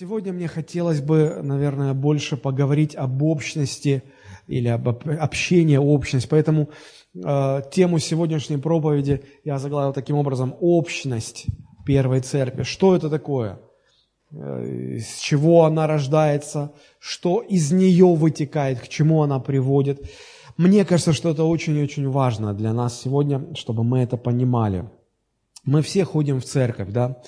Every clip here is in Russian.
Сегодня мне хотелось бы, наверное, больше поговорить об общности или об общении, общность. Поэтому э, тему сегодняшней проповеди я заглавил таким образом «Общность Первой Церкви». Что это такое? Э, с чего она рождается? Что из нее вытекает? К чему она приводит? Мне кажется, что это очень-очень важно для нас сегодня, чтобы мы это понимали – мы все ходим в церковь, да,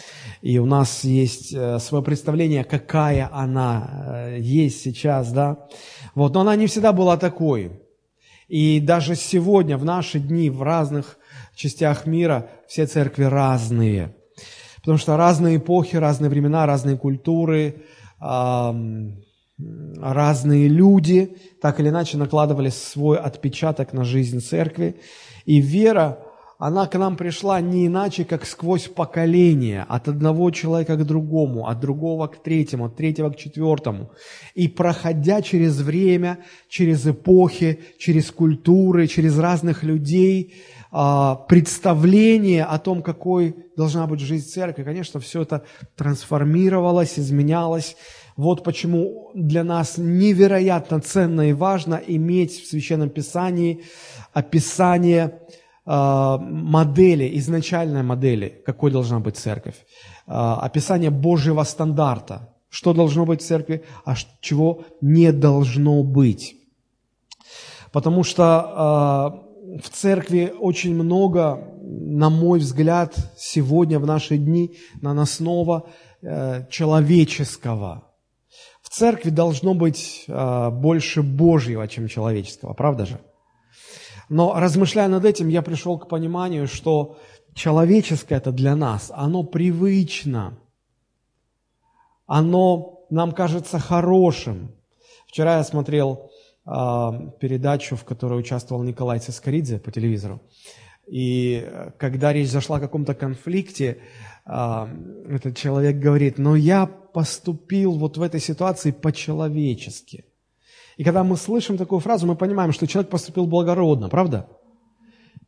и у нас есть э, свое представление, какая она э, есть сейчас, да. Вот, но она не всегда была такой. И даже сегодня, в наши дни, в разных частях мира, все церкви разные. Потому что разные эпохи, разные времена, разные культуры, разные люди так или иначе накладывали свой отпечаток на жизнь церкви. И вера, она к нам пришла не иначе, как сквозь поколение, от одного человека к другому, от другого к третьему, от третьего к четвертому. И проходя через время, через эпохи, через культуры, через разных людей, а, представление о том, какой должна быть жизнь церкви, конечно, все это трансформировалось, изменялось. Вот почему для нас невероятно ценно и важно иметь в Священном Писании описание модели, изначальной модели, какой должна быть церковь, а, описание Божьего стандарта, что должно быть в церкви, а чего не должно быть. Потому что а, в церкви очень много, на мой взгляд, сегодня, в наши дни, наносного э, человеческого. В церкви должно быть больше Божьего, чем человеческого, правда же? Но размышляя над этим, я пришел к пониманию, что человеческое это для нас, оно привычно, оно нам кажется хорошим. Вчера я смотрел э, передачу, в которой участвовал Николай Цискоридзе по телевизору. И когда речь зашла о каком-то конфликте, э, этот человек говорит, но я поступил вот в этой ситуации по-человечески. И когда мы слышим такую фразу, мы понимаем, что человек поступил благородно, правда?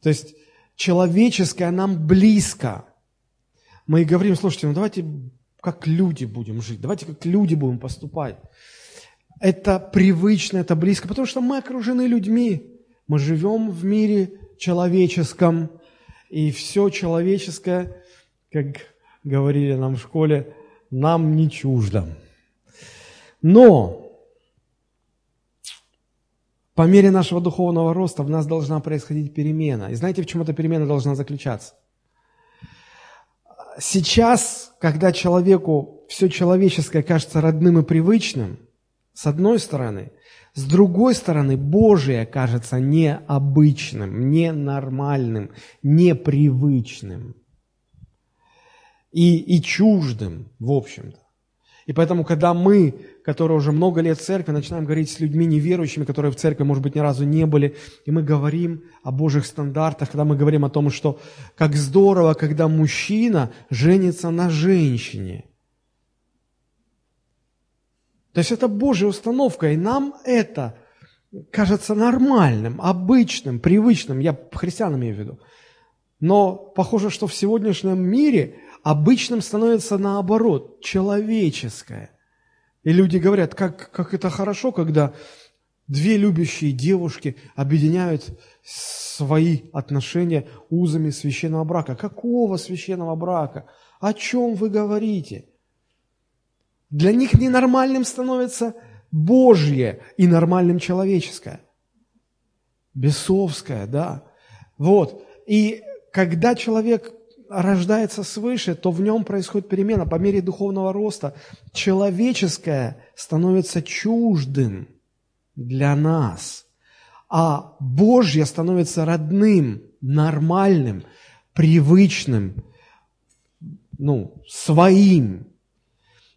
То есть человеческое нам близко. Мы говорим, слушайте, ну давайте как люди будем жить, давайте как люди будем поступать. Это привычно, это близко, потому что мы окружены людьми. Мы живем в мире человеческом, и все человеческое, как говорили нам в школе, нам не чуждо. Но по мере нашего духовного роста в нас должна происходить перемена. И знаете, в чем эта перемена должна заключаться? Сейчас, когда человеку все человеческое кажется родным и привычным, с одной стороны, с другой стороны, Божие кажется необычным, ненормальным, непривычным и, и чуждым, в общем-то. И поэтому, когда мы, которые уже много лет в церкви, начинаем говорить с людьми неверующими, которые в церкви, может быть, ни разу не были, и мы говорим о Божьих стандартах, когда мы говорим о том, что как здорово, когда мужчина женится на женщине. То есть это Божья установка, и нам это кажется нормальным, обычным, привычным, я христиан имею в виду. Но похоже, что в сегодняшнем мире обычным становится наоборот, человеческое. И люди говорят, как, как это хорошо, когда две любящие девушки объединяют свои отношения узами священного брака. Какого священного брака? О чем вы говорите? Для них ненормальным становится Божье и нормальным человеческое. Бесовское, да. Вот. И когда человек рождается свыше, то в нем происходит перемена. По мере духовного роста человеческое становится чуждым для нас, а Божье становится родным, нормальным, привычным, ну, своим.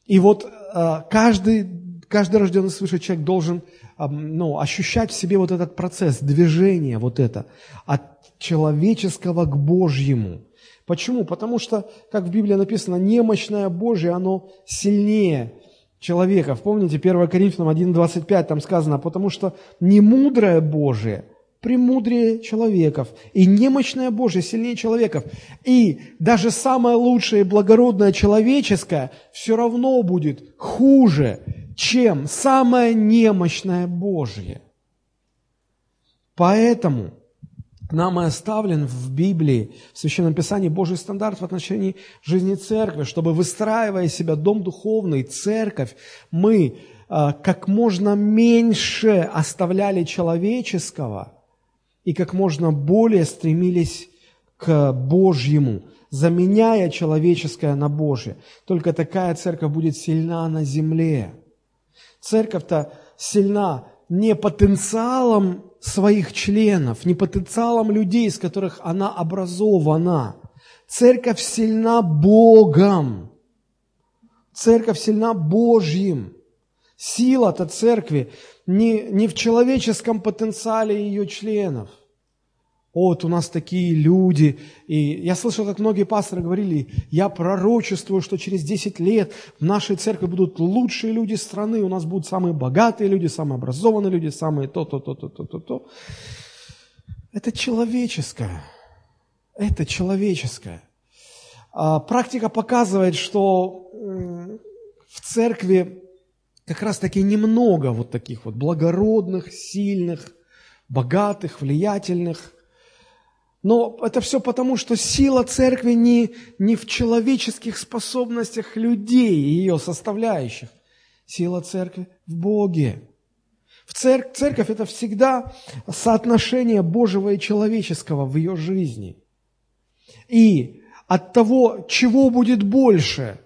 И вот э, каждый, каждый рожденный свыше человек должен э, ну, ощущать в себе вот этот процесс, движение вот это, от человеческого к Божьему – Почему? Потому что, как в Библии написано, немощное Божье, оно сильнее человека. Помните, 1 Коринфянам 1.25 там сказано, потому что немудрое Божие премудрее человеков, и немощное Божие сильнее человеков. И даже самое лучшее и благородное человеческое все равно будет хуже, чем самое немощное Божье. Поэтому нам и оставлен в Библии, в Священном Писании Божий стандарт в отношении жизни церкви, чтобы, выстраивая себя дом духовный, церковь, мы а, как можно меньше оставляли человеческого – и как можно более стремились к Божьему, заменяя человеческое на Божье. Только такая церковь будет сильна на земле. Церковь-то сильна не потенциалом своих членов, не потенциалом людей, из которых она образована. Церковь сильна Богом. Церковь сильна Божьим. Сила-то церкви не, не в человеческом потенциале ее членов. Вот у нас такие люди. И я слышал, как многие пасторы говорили, я пророчествую, что через 10 лет в нашей церкви будут лучшие люди страны, у нас будут самые богатые люди, самые образованные люди, самые то, то, то, то, то, то, то. Это человеческое. Это человеческое. А практика показывает, что в церкви как раз таки немного вот таких вот благородных, сильных, богатых, влиятельных. Но это все потому, что сила церкви не, не в человеческих способностях людей и ее составляющих. Сила церкви в Боге. В церковь, церковь – это всегда соотношение Божьего и человеческого в ее жизни. И от того, чего будет больше –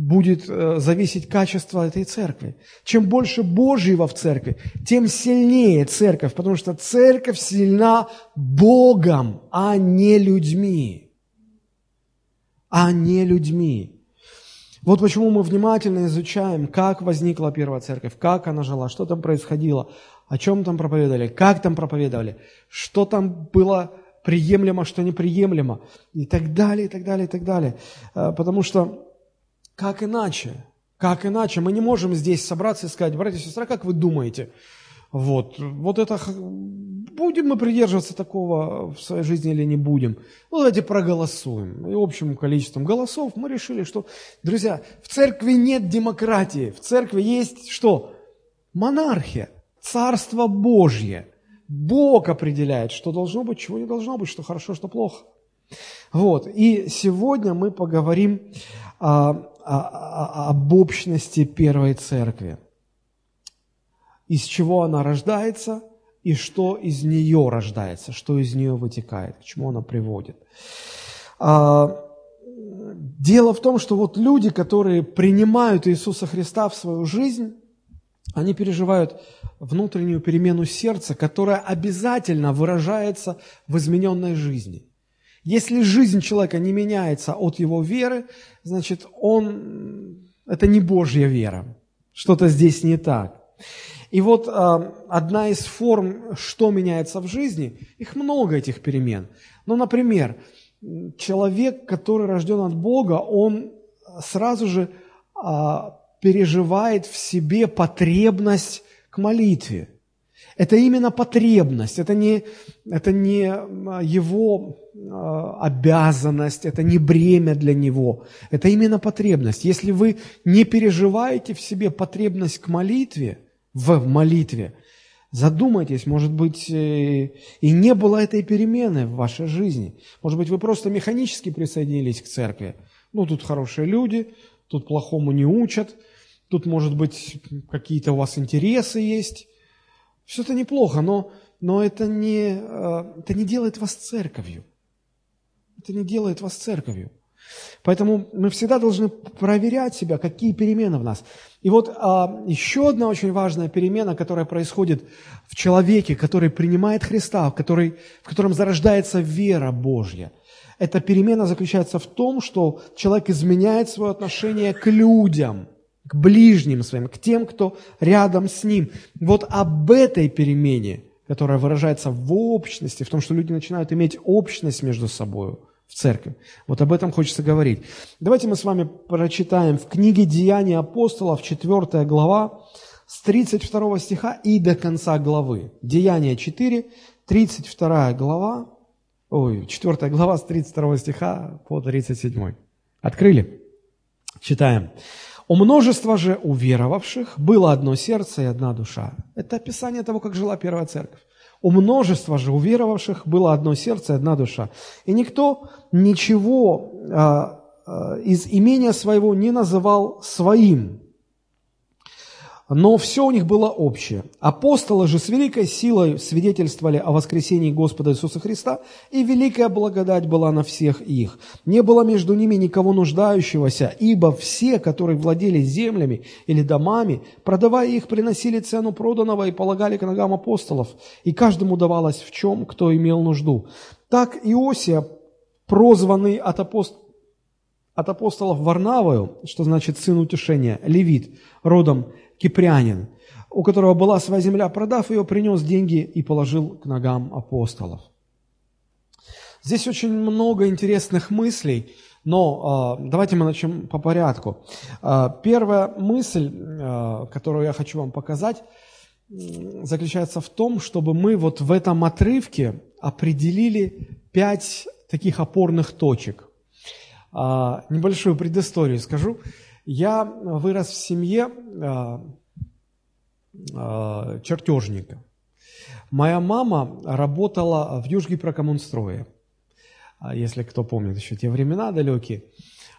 будет э, зависеть качество этой церкви. Чем больше Божьего в церкви, тем сильнее церковь, потому что церковь сильна Богом, а не людьми. А не людьми. Вот почему мы внимательно изучаем, как возникла первая церковь, как она жила, что там происходило, о чем там проповедовали, как там проповедовали, что там было приемлемо, что неприемлемо, и так далее, и так далее, и так далее. Э, потому что как иначе? Как иначе? Мы не можем здесь собраться и сказать, братья и сестры, как вы думаете? Вот, вот это, будем мы придерживаться такого в своей жизни или не будем? Ну, давайте проголосуем. И общим количеством голосов мы решили, что, друзья, в церкви нет демократии. В церкви есть что? Монархия, Царство Божье. Бог определяет, что должно быть, чего не должно быть, что хорошо, что плохо. Вот, и сегодня мы поговорим о, об общности первой церкви. Из чего она рождается и что из нее рождается, что из нее вытекает, к чему она приводит. А, дело в том, что вот люди, которые принимают Иисуса Христа в свою жизнь, они переживают внутреннюю перемену сердца, которая обязательно выражается в измененной жизни. Если жизнь человека не меняется от его веры, значит, он, это не Божья вера. Что-то здесь не так. И вот э, одна из форм, что меняется в жизни, их много этих перемен. Ну, например, человек, который рожден от Бога, он сразу же э, переживает в себе потребность к молитве. Это именно потребность, это не, это не его а, обязанность, это не бремя для него, это именно потребность. Если вы не переживаете в себе потребность к молитве, в молитве, задумайтесь, может быть, э, и не было этой перемены в вашей жизни. Может быть, вы просто механически присоединились к церкви. Ну, тут хорошие люди, тут плохому не учат, тут, может быть, какие-то у вас интересы есть. Все это неплохо, но, но это, не, э, это не делает вас церковью. Это не делает вас церковью. Поэтому мы всегда должны проверять себя, какие перемены в нас. И вот а, еще одна очень важная перемена, которая происходит в человеке, который принимает Христа, в, который, в котором зарождается вера Божья. Эта перемена заключается в том, что человек изменяет свое отношение к людям, к ближним своим, к тем, кто рядом с ним. Вот об этой перемене, которая выражается в общности, в том, что люди начинают иметь общность между собой – в церкви. Вот об этом хочется говорить. Давайте мы с вами прочитаем в книге «Деяния апостолов», 4 глава, с 32 стиха и до конца главы. Деяние 4, 32 глава, ой, 4 глава с 32 стиха по 37. Открыли? Читаем. «У множества же уверовавших было одно сердце и одна душа». Это описание того, как жила первая церковь. У множества же уверовавших было одно сердце и одна душа. И никто ничего а, а, из имения своего не называл своим, но все у них было общее. Апостолы же с великой силой свидетельствовали о воскресении Господа Иисуса Христа, и великая благодать была на всех их. Не было между ними никого нуждающегося, ибо все, которые владели землями или домами, продавая их, приносили цену проданного и полагали к ногам апостолов, и каждому давалось в чем, кто имел нужду. Так Иосия, прозванный от апостолов, от апостолов Варнавою, что значит сын утешения, левит, родом кипрянин, у которого была своя земля, продав ее, принес деньги и положил к ногам апостолов. Здесь очень много интересных мыслей, но э, давайте мы начнем по порядку. Э, первая мысль, э, которую я хочу вам показать, заключается в том, чтобы мы вот в этом отрывке определили пять таких опорных точек. Небольшую предысторию скажу. Я вырос в семье э, э, чертежника. Моя мама работала в Южгипрокоммунстрое, если кто помнит еще те времена далекие.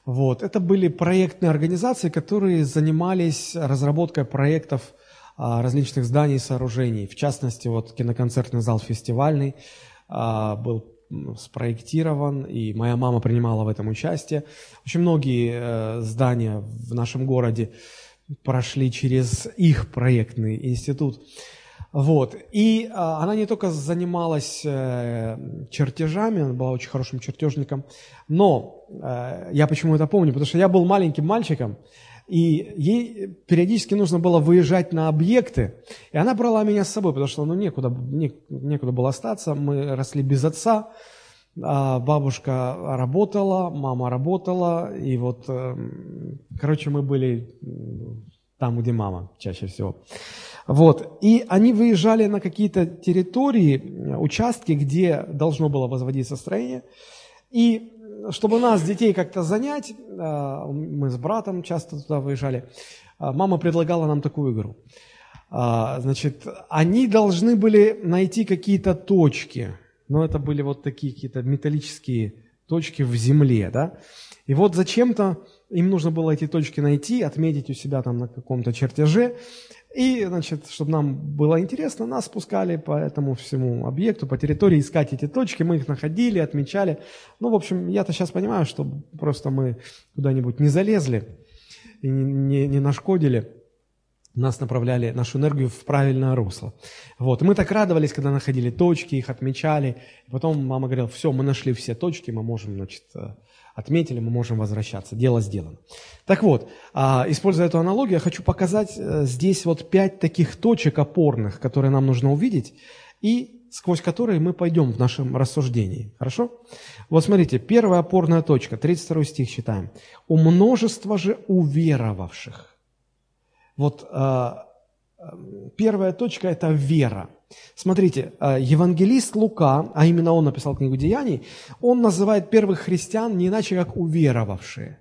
Вот. Это были проектные организации, которые занимались разработкой проектов различных зданий и сооружений. В частности, вот киноконцертный зал фестивальный был спроектирован, и моя мама принимала в этом участие. Очень многие э, здания в нашем городе прошли через их проектный институт. Вот. И а, она не только занималась э, чертежами, она была очень хорошим чертежником, но э, я почему это помню, потому что я был маленьким мальчиком, и ей периодически нужно было выезжать на объекты, и она брала меня с собой, потому что ну, некуда, не, некуда было остаться, мы росли без отца, а бабушка работала, мама работала, и вот, эм, короче, мы были там, где мама чаще всего. Вот. И они выезжали на какие-то территории, участки, где должно было возводиться строение. И чтобы нас, детей, как-то занять, э, мы с братом часто туда выезжали, э, мама предлагала нам такую игру. Э, значит, они должны были найти какие-то точки, но это были вот такие какие-то металлические точки в земле, да. И вот зачем-то им нужно было эти точки найти, отметить у себя там на каком-то чертеже, и, значит, чтобы нам было интересно, нас спускали по этому всему объекту, по территории, искать эти точки, мы их находили, отмечали. Ну, в общем, я-то сейчас понимаю, что просто мы куда-нибудь не залезли и не, не, не нашкодили, нас направляли нашу энергию в правильное русло. Вот. И мы так радовались, когда находили точки, их отмечали. И потом мама говорила, все, мы нашли все точки, мы можем, значит, э, отметили, мы можем возвращаться. Дело сделано. Так вот, а, используя эту аналогию, я хочу показать э, здесь вот пять таких точек опорных, которые нам нужно увидеть, и сквозь которые мы пойдем в нашем рассуждении. Хорошо? Вот смотрите, первая опорная точка, 32 стих читаем. «У множества же уверовавших». Вот а, первая точка – это вера – Смотрите, э, евангелист Лука, а именно он написал книгу Деяний, он называет первых христиан не иначе, как уверовавшие.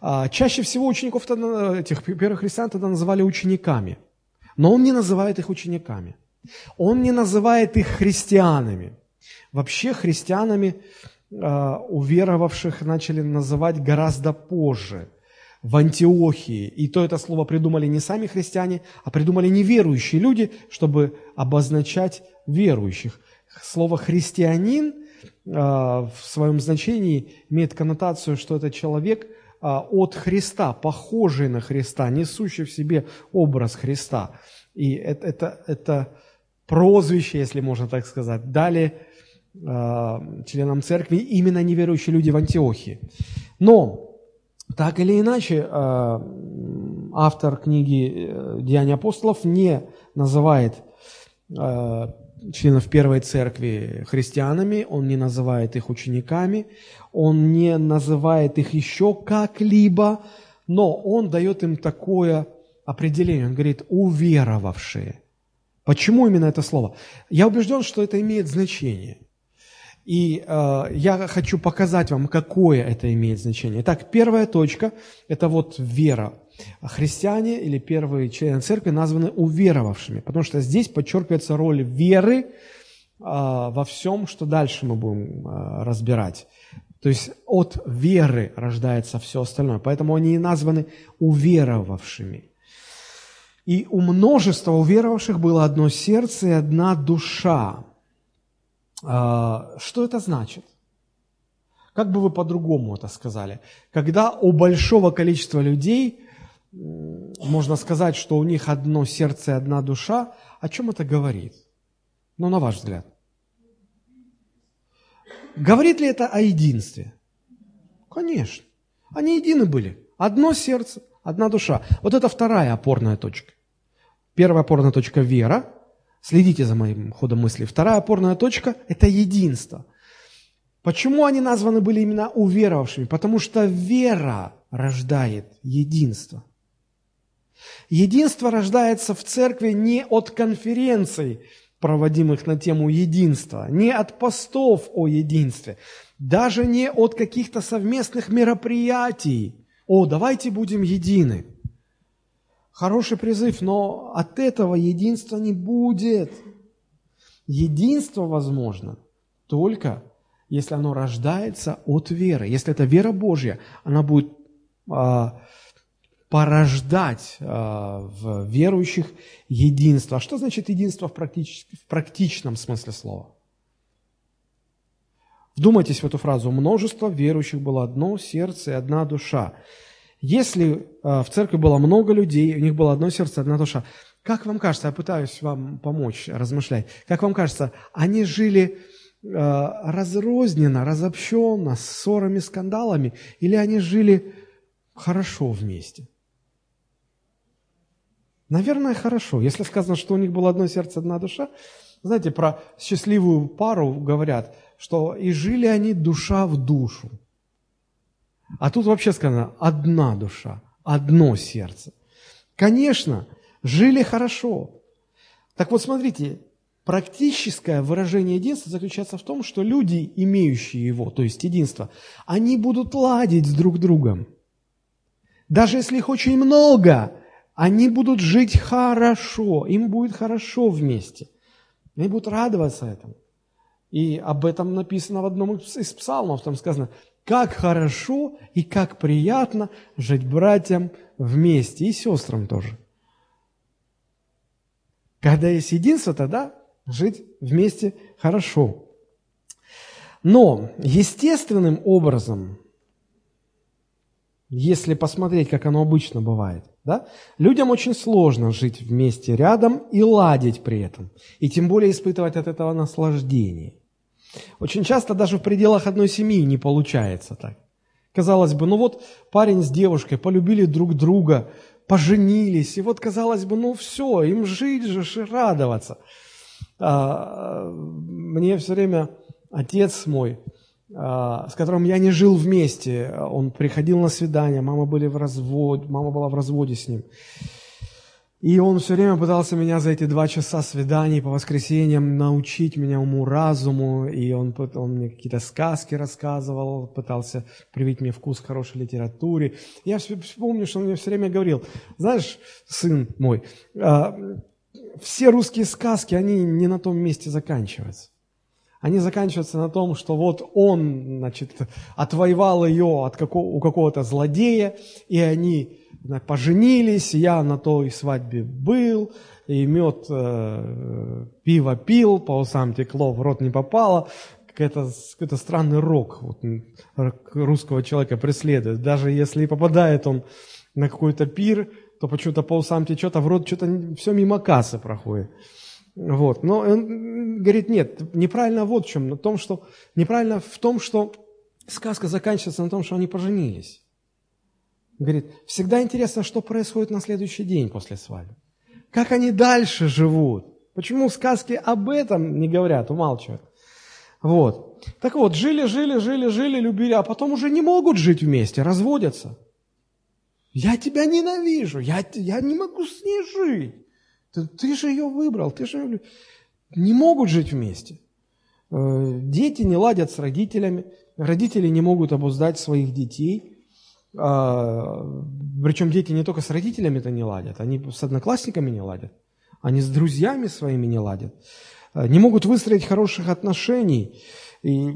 А, чаще всего учеников, этих первых христиан тогда называли учениками. Но он не называет их учениками. Он не называет их христианами. Вообще христианами э, уверовавших начали называть гораздо позже – в Антиохии. И то это слово придумали не сами христиане, а придумали неверующие люди, чтобы обозначать верующих. Слово «христианин» а, в своем значении имеет коннотацию, что это человек а, от Христа, похожий на Христа, несущий в себе образ Христа. И это, это, это прозвище, если можно так сказать, дали а, членам церкви именно неверующие люди в Антиохии. Но так или иначе, э, автор книги э, «Деяния апостолов» не называет э, членов Первой Церкви христианами, он не называет их учениками, он не называет их еще как-либо, но он дает им такое определение, он говорит «уверовавшие». Почему именно это слово? Я убежден, что это имеет значение. И э, я хочу показать вам, какое это имеет значение. Итак, первая точка – это вот вера. Христиане или первые члены церкви названы уверовавшими, потому что здесь подчеркивается роль веры э, во всем, что дальше мы будем э, разбирать. То есть от веры рождается все остальное. Поэтому они и названы уверовавшими. И у множества уверовавших было одно сердце и одна душа. А, что это значит? Как бы вы по-другому это сказали? Когда у большого количества людей можно сказать, что у них одно сердце и одна душа, о чем это говорит? Ну, на ваш взгляд. Говорит ли это о единстве? Конечно. Они едины были. Одно сердце, одна душа. Вот это вторая опорная точка. Первая опорная точка – вера. Следите за моим ходом мысли. Вторая опорная точка – это единство. Почему они названы были именно уверовавшими? Потому что вера рождает единство. Единство рождается в церкви не от конференций, проводимых на тему единства, не от постов о единстве, даже не от каких-то совместных мероприятий. О, давайте будем едины. Хороший призыв, но от этого единства не будет. Единство возможно только если оно рождается от веры. Если это вера Божья, она будет а, порождать а, в верующих единство. А что значит единство в, практич, в практичном смысле слова? Вдумайтесь в эту фразу. Множество верующих было одно сердце и одна душа. Если э, в церкви было много людей, у них было одно сердце, одна душа, как вам кажется, я пытаюсь вам помочь размышлять, как вам кажется, они жили э, разрозненно, разобщенно, с ссорами, скандалами, или они жили хорошо вместе? Наверное, хорошо. Если сказано, что у них было одно сердце, одна душа, знаете, про счастливую пару говорят, что и жили они душа в душу. А тут вообще сказано одна душа, одно сердце. Конечно, жили хорошо. Так вот, смотрите, практическое выражение единства заключается в том, что люди, имеющие его, то есть единство, они будут ладить с друг другом. Даже если их очень много, они будут жить хорошо, им будет хорошо вместе. Они будут радоваться этому. И об этом написано в одном из псалмов, там сказано, как хорошо и как приятно жить братьям вместе и сестрам тоже. Когда есть единство, тогда жить вместе хорошо. Но естественным образом, если посмотреть, как оно обычно бывает, да, людям очень сложно жить вместе рядом и ладить при этом, и тем более испытывать от этого наслаждение. Очень часто даже в пределах одной семьи не получается так. Казалось бы, ну вот парень с девушкой полюбили друг друга, поженились, и вот казалось бы, ну все, им жить же и радоваться. А, мне все время отец мой, а, с которым я не жил вместе, он приходил на свидание, мама, были в разводе, мама была в разводе с ним. И он все время пытался меня за эти два часа свиданий по воскресеньям научить меня уму-разуму, и он, он мне какие-то сказки рассказывал, пытался привить мне вкус к хорошей литературе. Я помню, что он мне все время говорил, знаешь, сын мой, а, все русские сказки, они не на том месте заканчиваются. Они заканчиваются на том, что вот он, значит, отвоевал ее от какого, у какого-то злодея, и они поженились, я на той свадьбе был, и мед, э, пиво пил, по усам текло, в рот не попало. Какой-то какой странный рок вот, русского человека преследует. Даже если попадает он на какой-то пир, то почему-то по усам течет, а в рот что-то все мимо кассы проходит. Вот. Но он говорит, нет, неправильно вот в чем, на том, что, неправильно в том, что сказка заканчивается на том, что они поженились. Говорит, всегда интересно, что происходит на следующий день после свадьбы. Как они дальше живут. Почему сказки об этом не говорят, умалчивают. Вот. Так вот, жили, жили, жили, жили, любили, а потом уже не могут жить вместе, разводятся. Я тебя ненавижу, я, я не могу с ней жить. Ты, ты же ее выбрал, ты же. Не могут жить вместе. Э, дети не ладят с родителями, родители не могут обуздать своих детей. А, Причем дети не только с родителями это не ладят, они с одноклассниками не ладят, они с друзьями своими не ладят, э, не могут выстроить хороших отношений. И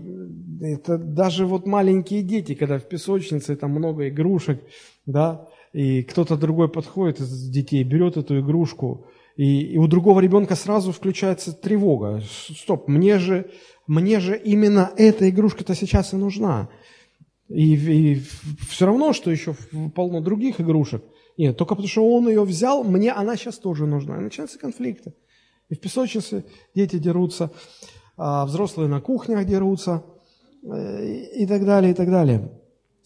это даже вот маленькие дети, когда в песочнице там много игрушек, да, и кто-то другой подходит из детей, берет эту игрушку, и, и у другого ребенка сразу включается тревога. Стоп, мне же, мне же именно эта игрушка-то сейчас и нужна. И, и все равно, что еще полно других игрушек. Нет, только потому что он ее взял, мне она сейчас тоже нужна. И начинаются конфликты. И в песочнице дети дерутся, а взрослые на кухнях дерутся э, и так далее, и так далее.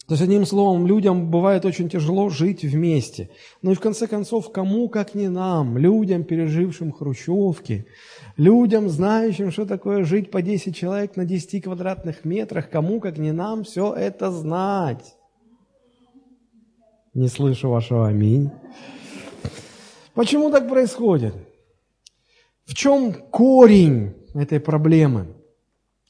То есть, одним словом, людям бывает очень тяжело жить вместе. Ну и в конце концов, кому, как не нам, людям, пережившим хрущевки, людям, знающим, что такое жить по 10 человек на 10 квадратных метрах, кому, как не нам, все это знать. Не слышу вашего аминь. Почему так происходит? В чем корень этой проблемы?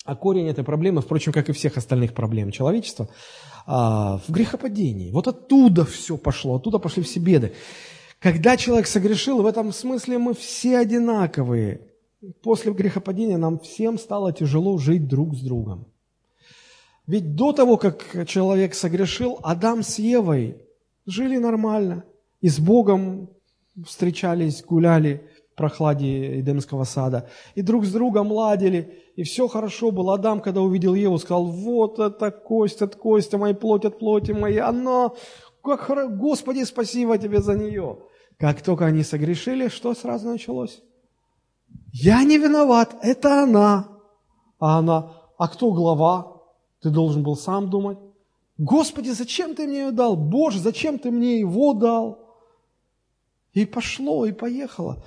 А корень этой проблемы, впрочем, как и всех остальных проблем человечества – а, в грехопадении. Вот оттуда все пошло, оттуда пошли все беды. Когда человек согрешил, в этом смысле мы все одинаковые. После грехопадения нам всем стало тяжело жить друг с другом. Ведь до того, как человек согрешил, Адам с Евой жили нормально. И с Богом встречались, гуляли прохладе Эдемского сада. И друг с другом ладили и все хорошо было. Адам, когда увидел Еву, сказал, вот это кость от кости моей, плоть от плоти моей, она, как хорошо, Господи, спасибо тебе за нее. Как только они согрешили, что сразу началось? Я не виноват, это она. А она, а кто глава? Ты должен был сам думать. Господи, зачем ты мне ее дал? Боже, зачем ты мне его дал? И пошло, и поехало.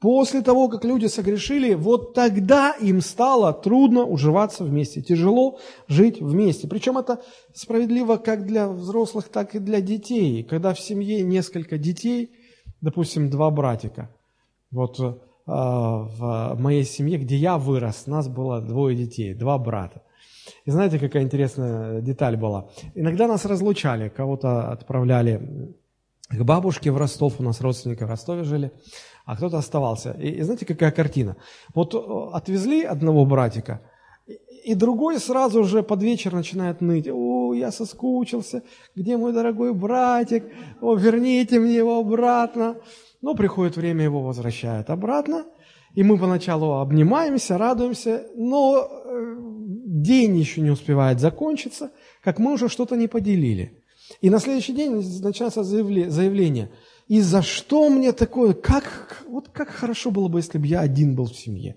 После того, как люди согрешили, вот тогда им стало трудно уживаться вместе, тяжело жить вместе. Причем это справедливо как для взрослых, так и для детей. Когда в семье несколько детей, допустим, два братика. Вот э, в моей семье, где я вырос, нас было двое детей, два брата. И знаете, какая интересная деталь была? Иногда нас разлучали, кого-то отправляли к бабушке в Ростов, у нас родственники в Ростове жили – а кто-то оставался. И, и знаете, какая картина? Вот э, отвезли одного братика, и другой сразу же под вечер начинает ныть. О, я соскучился, где мой дорогой братик? О, верните мне его обратно. Но приходит время, его возвращают обратно. И мы поначалу обнимаемся, радуемся, но э, день еще не успевает закончиться, как мы уже что-то не поделили. И на следующий день начинается заявление – и за что мне такое? Как, вот как хорошо было бы, если бы я один был в семье.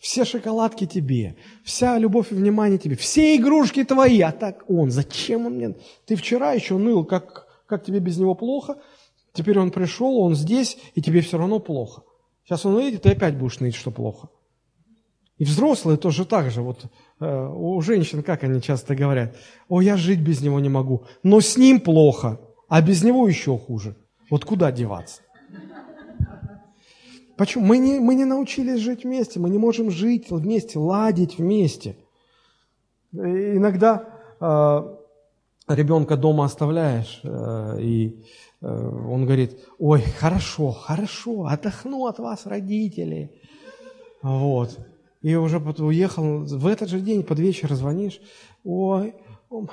Все шоколадки тебе, вся любовь и внимание тебе, все игрушки твои, а так он, зачем он мне? Ты вчера еще ныл, как, как тебе без него плохо, теперь он пришел, он здесь, и тебе все равно плохо. Сейчас он уедет, ты опять будешь ныть, что плохо. И взрослые тоже так же. Вот э, у женщин, как они часто говорят, о, я жить без него не могу, но с ним плохо, а без него еще хуже. Вот куда деваться? Почему? Мы не, мы не научились жить вместе, мы не можем жить вместе, ладить вместе. И иногда э, ребенка дома оставляешь, э, и э, он говорит, ой, хорошо, хорошо, отдохну от вас, родители. Вот. И уже уехал, в этот же день под вечер звонишь, ой,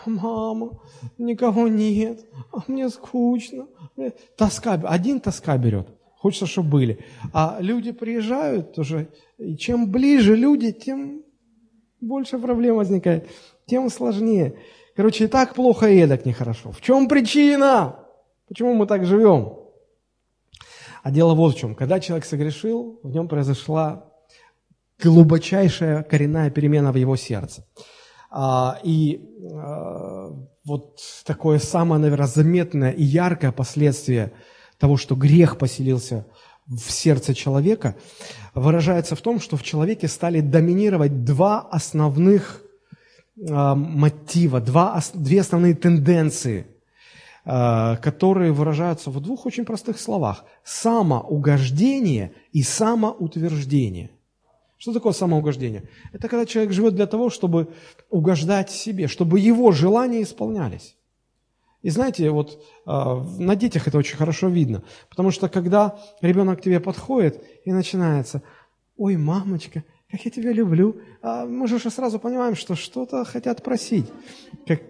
мама, никого нет, а мне скучно. Тоска, один тоска берет, хочется, чтобы были. А люди приезжают уже, и чем ближе люди, тем больше проблем возникает, тем сложнее. Короче, и так плохо, и эдак нехорошо. В чем причина? Почему мы так живем? А дело вот в чем. Когда человек согрешил, в нем произошла глубочайшая коренная перемена в его сердце. А, и а, вот такое самое, наверное, заметное и яркое последствие того, что грех поселился в сердце человека, выражается в том, что в человеке стали доминировать два основных а, мотива, два, две основные тенденции. которые выражаются в двух очень простых словах. Самоугождение и самоутверждение. Что такое самоугождение? Это когда человек живет для того, чтобы угождать себе, чтобы его желания исполнялись. И знаете, вот э, на детях это очень хорошо видно, потому что когда ребенок к тебе подходит и начинается, ой, мамочка, как я тебя люблю, а мы же уже сразу понимаем, что что-то хотят просить, как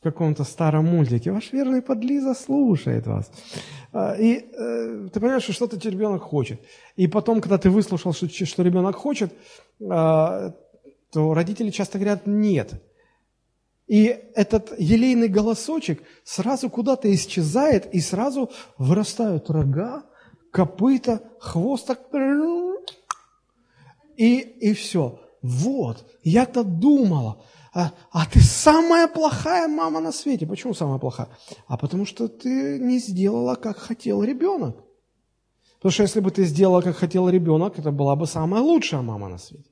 в каком-то старом мультике. Ваш верный подлиза слушает вас. А, и э, ты понимаешь, что что-то ребенок хочет. И потом, когда ты выслушал, что, что ребенок хочет, э, то родители часто говорят «нет». И этот елейный голосочек сразу куда-то исчезает, и сразу вырастают рога, копыта, хвост так... И, и все. Вот, я-то думала, а, а ты самая плохая мама на свете. Почему самая плохая? А потому что ты не сделала, как хотел ребенок. Потому что если бы ты сделала, как хотел ребенок, это была бы самая лучшая мама на свете.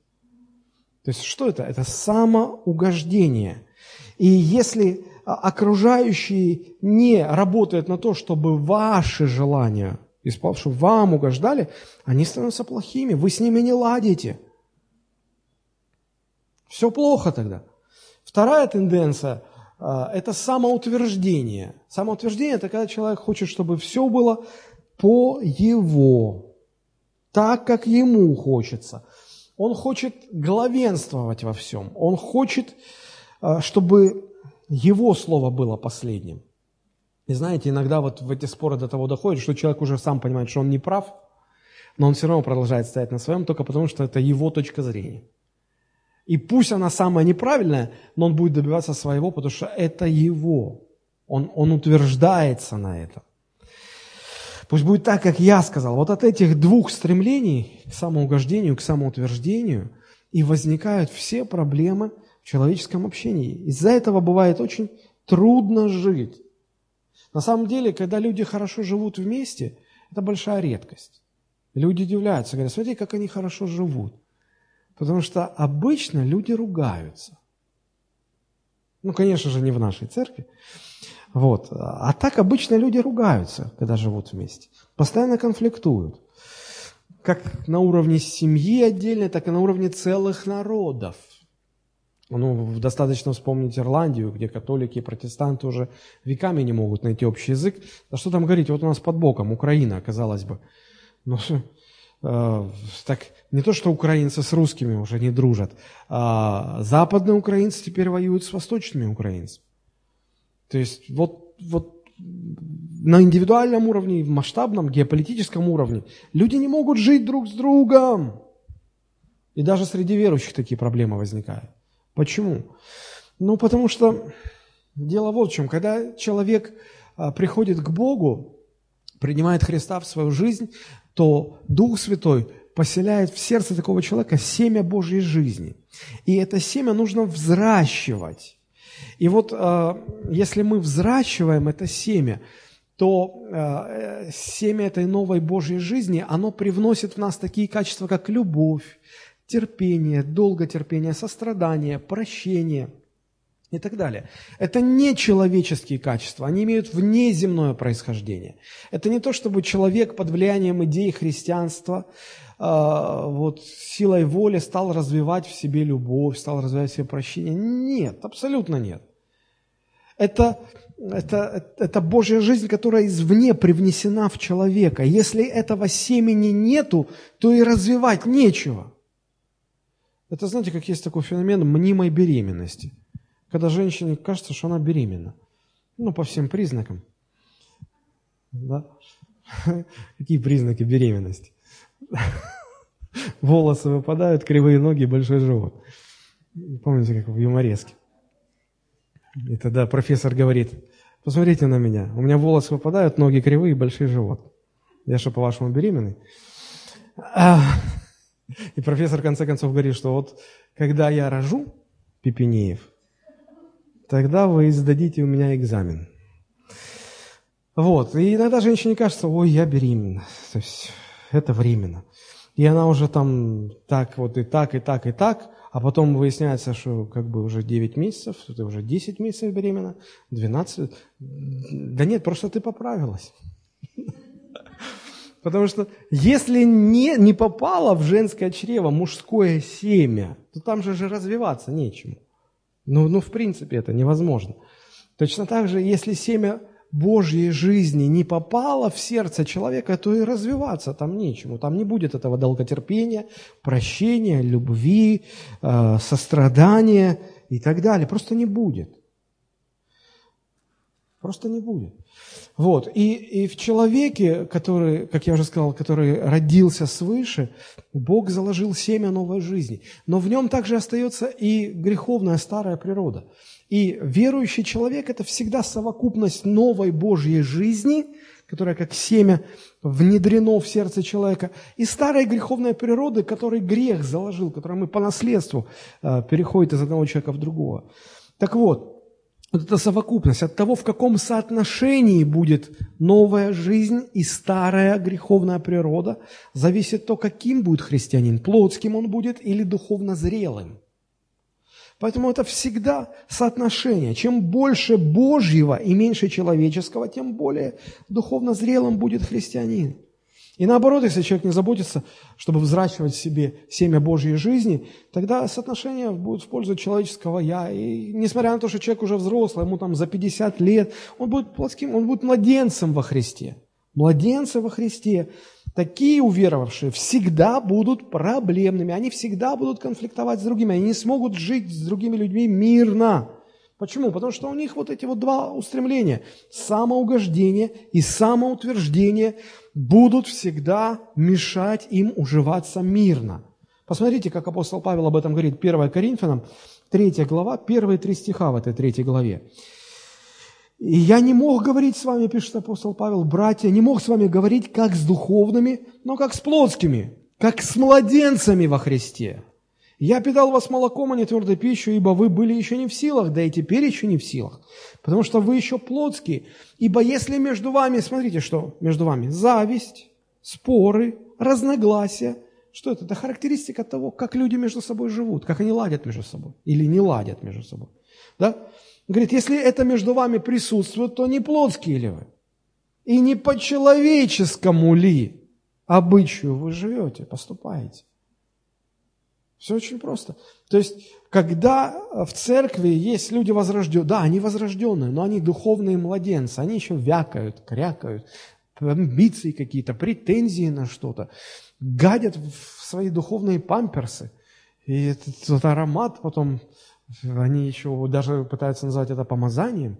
То есть что это? Это самоугождение – и если а, окружающие не работают на то, чтобы ваши желания, чтобы вам угождали, они становятся плохими, вы с ними не ладите. Все плохо тогда. Вторая тенденция а, – это самоутверждение. Самоутверждение – это когда человек хочет, чтобы все было по его, так, как ему хочется. Он хочет главенствовать во всем. Он хочет а, чтобы его слово было последним. И знаете, иногда вот в эти споры до того доходит, что человек уже сам понимает, что он не прав, но он все равно продолжает стоять на своем, только потому что это его точка зрения. И пусть она самая неправильная, но он будет добиваться своего, потому что это его. Он, он утверждается на этом. Пусть будет так, как я сказал. Вот от этих двух стремлений к самоугождению, к самоутверждению и возникают все проблемы – человеческом общении. Из-за этого бывает очень трудно жить. На самом деле, когда люди хорошо живут вместе, это большая редкость. Люди удивляются, говорят, смотри, как они хорошо живут. Потому что обычно люди ругаются. Ну, конечно же, не в нашей церкви. Вот. А так обычно люди ругаются, когда живут вместе. Постоянно конфликтуют. Как на уровне семьи отдельно, так и на уровне целых народов. Ну, достаточно вспомнить Ирландию, где католики и протестанты уже веками не могут найти общий язык. Да что там говорить, вот у нас под боком Украина, казалось бы. Ну, э, так не то, что украинцы с русскими уже не дружат, а западные украинцы теперь воюют с восточными украинцами. То есть вот, вот на индивидуальном уровне, в масштабном геополитическом уровне люди не могут жить друг с другом. И даже среди верующих такие проблемы возникают. Почему? Ну, потому что дело вот в чем. Когда человек а, приходит к Богу, принимает Христа в свою жизнь, то Дух Святой поселяет в сердце такого человека семя Божьей жизни. И это семя нужно взращивать. И вот а, если мы взращиваем это семя, то а, семя этой новой Божьей жизни, оно привносит в нас такие качества, как любовь, терпение, долготерпение, сострадание, прощение и так далее. Это не человеческие качества, они имеют внеземное происхождение. Это не то, чтобы человек под влиянием идеи христианства э, вот, силой воли стал развивать в себе любовь, стал развивать в себе прощение. Нет, абсолютно нет. Это, это, это Божья жизнь, которая извне привнесена в человека. Если этого семени нету, то и развивать нечего. Это, знаете, как есть такой феномен мнимой беременности. Когда женщине кажется, что она беременна. Ну, по всем признакам. Да? Какие признаки беременности? Волосы выпадают, кривые ноги, большой живот. Помните, как в юмореске? И тогда профессор говорит, посмотрите на меня, у меня волосы выпадают, ноги кривые, большой живот. Я что, по-вашему, беременный? И профессор в конце концов говорит, что вот когда я рожу Пепенеев, тогда вы сдадите у меня экзамен. Вот. И иногда женщине кажется, ой, я беременна. То есть это временно. И она уже там так вот и так, и так, и так, а потом выясняется, что как бы уже 9 месяцев, ты уже 10 месяцев беременна, 12. Да нет, просто ты поправилась. Потому что если не, не попало в женское чрево мужское семя, то там же, развиваться нечему. Ну, ну, в принципе, это невозможно. Точно так же, если семя Божьей жизни не попало в сердце человека, то и развиваться там нечему. Там не будет этого долготерпения, прощения, любви, э, сострадания и так далее. Просто не будет. Просто не будет. Вот. И, и в человеке, который, как я уже сказал, который родился свыше, Бог заложил семя новой жизни. Но в нем также остается и греховная старая природа. И верующий человек – это всегда совокупность новой Божьей жизни, которая как семя внедрено в сердце человека, и старой греховной природы, которой грех заложил, которую мы по наследству э, переходит из одного человека в другого. Так вот, вот эта совокупность, от того, в каком соотношении будет новая жизнь и старая греховная природа, зависит то, каким будет христианин, плотским он будет или духовно зрелым. Поэтому это всегда соотношение. Чем больше Божьего и меньше человеческого, тем более духовно зрелым будет христианин. И наоборот, если человек не заботится, чтобы взращивать в себе семя Божьей жизни, тогда соотношение будет в пользу человеческого «я». И несмотря на то, что человек уже взрослый, ему там за 50 лет, он будет плотским, он будет младенцем во Христе. Младенцы во Христе. Такие уверовавшие всегда будут проблемными, они всегда будут конфликтовать с другими, они не смогут жить с другими людьми мирно. Почему? Потому что у них вот эти вот два устремления – самоугождение и самоутверждение будут всегда мешать им уживаться мирно. Посмотрите, как апостол Павел об этом говорит, 1 Коринфянам, 3 глава, первые три стиха в этой третьей главе. «И я не мог говорить с вами, пишет апостол Павел, братья, не мог с вами говорить как с духовными, но как с плотскими, как с младенцами во Христе. Я питал вас молоком, а не твердой пищей, ибо вы были еще не в силах, да и теперь еще не в силах, потому что вы еще плотские. Ибо если между вами, смотрите, что между вами, зависть, споры, разногласия, что это? Это характеристика того, как люди между собой живут, как они ладят между собой или не ладят между собой. Да? Говорит, если это между вами присутствует, то не плотские ли вы? И не по-человеческому ли обычаю вы живете, поступаете? Все очень просто. То есть, когда в церкви есть люди возрожденные, да, они возрожденные, но они духовные младенцы, они еще вякают, крякают, амбиции какие-то, претензии на что-то, гадят в свои духовные памперсы. И этот, этот аромат потом, они еще даже пытаются назвать это помазанием.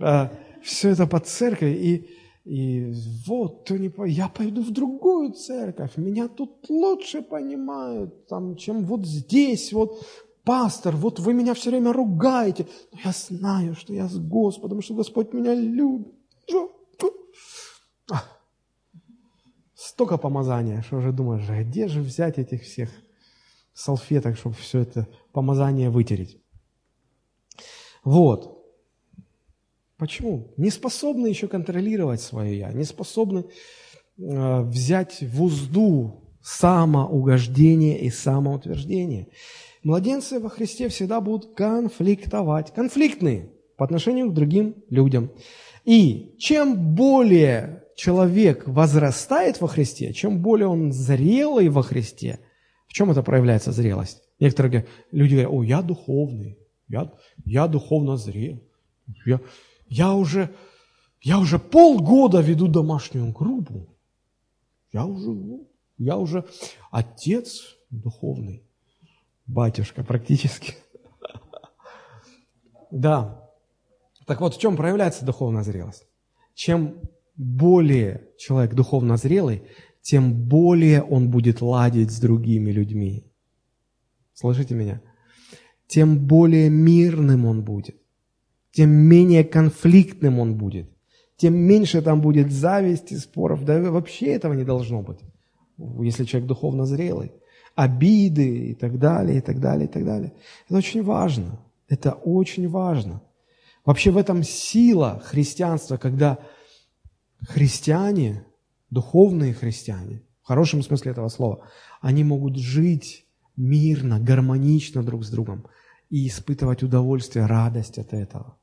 А, Все это под церковь. И и вот, ты не, я пойду в другую церковь, меня тут лучше понимают, там, чем вот здесь, вот пастор, вот вы меня все время ругаете, но я знаю, что я с Господом, что Господь меня любит. А, столько помазания, что уже думаешь, а где же взять этих всех салфеток, чтобы все это помазание вытереть. Вот. Почему? Не способны еще контролировать свое «я», не способны э, взять в узду самоугождение и самоутверждение. Младенцы во Христе всегда будут конфликтовать, конфликтные по отношению к другим людям. И чем более человек возрастает во Христе, чем более он зрелый во Христе, в чем это проявляется зрелость? Некоторые люди говорят, о, я духовный, я, я духовно зрел, я, я уже, я уже полгода веду домашнюю группу. Я уже, я уже отец духовный, батюшка практически. Да. Так вот, в чем проявляется духовная зрелость? Чем более человек духовно зрелый, тем более он будет ладить с другими людьми. Слышите меня? Тем более мирным он будет тем менее конфликтным он будет, тем меньше там будет зависти, споров. Да вообще этого не должно быть, если человек духовно зрелый. Обиды и так далее, и так далее, и так далее. Это очень важно. Это очень важно. Вообще в этом сила христианства, когда христиане, духовные христиане, в хорошем смысле этого слова, они могут жить мирно, гармонично друг с другом и испытывать удовольствие, радость от этого.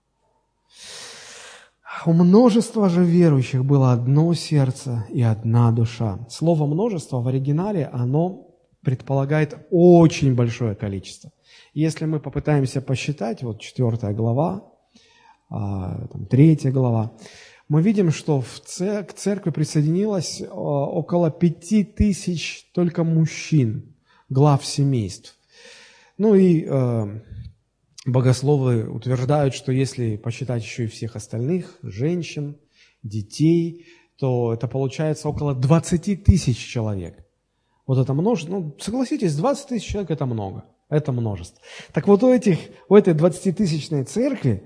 У множества же верующих было одно сердце и одна душа. Слово «множество» в оригинале, оно предполагает очень большое количество. Если мы попытаемся посчитать, вот четвертая глава, а, там, третья глава, мы видим, что в цер- к церкви присоединилось а, около пяти тысяч только мужчин, глав семейств. Ну и э, богословы утверждают, что если посчитать еще и всех остальных, женщин, детей, то это получается около 20 тысяч человек. Вот это множество, ну, согласитесь, 20 тысяч человек – это много, это множество. Так вот у, этих, у этой 20-тысячной церкви,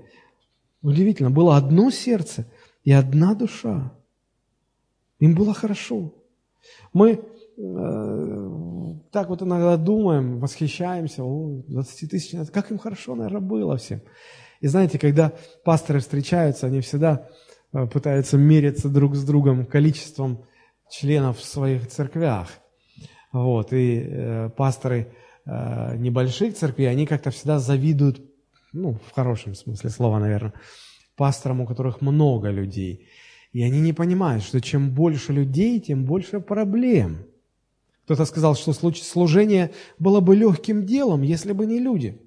удивительно, было одно сердце и одна душа. Им было хорошо. Мы э, так вот иногда думаем, восхищаемся, о, 20 тысяч, как им хорошо, наверное, было всем. И знаете, когда пасторы встречаются, они всегда э, пытаются мериться друг с другом количеством членов в своих церквях. Вот, и э, пасторы э, небольших церквей, они как-то всегда завидуют, ну, в хорошем смысле слова, наверное, пасторам, у которых много людей. И они не понимают, что чем больше людей, тем больше проблем. Кто-то сказал, что служение было бы легким делом, если бы не люди.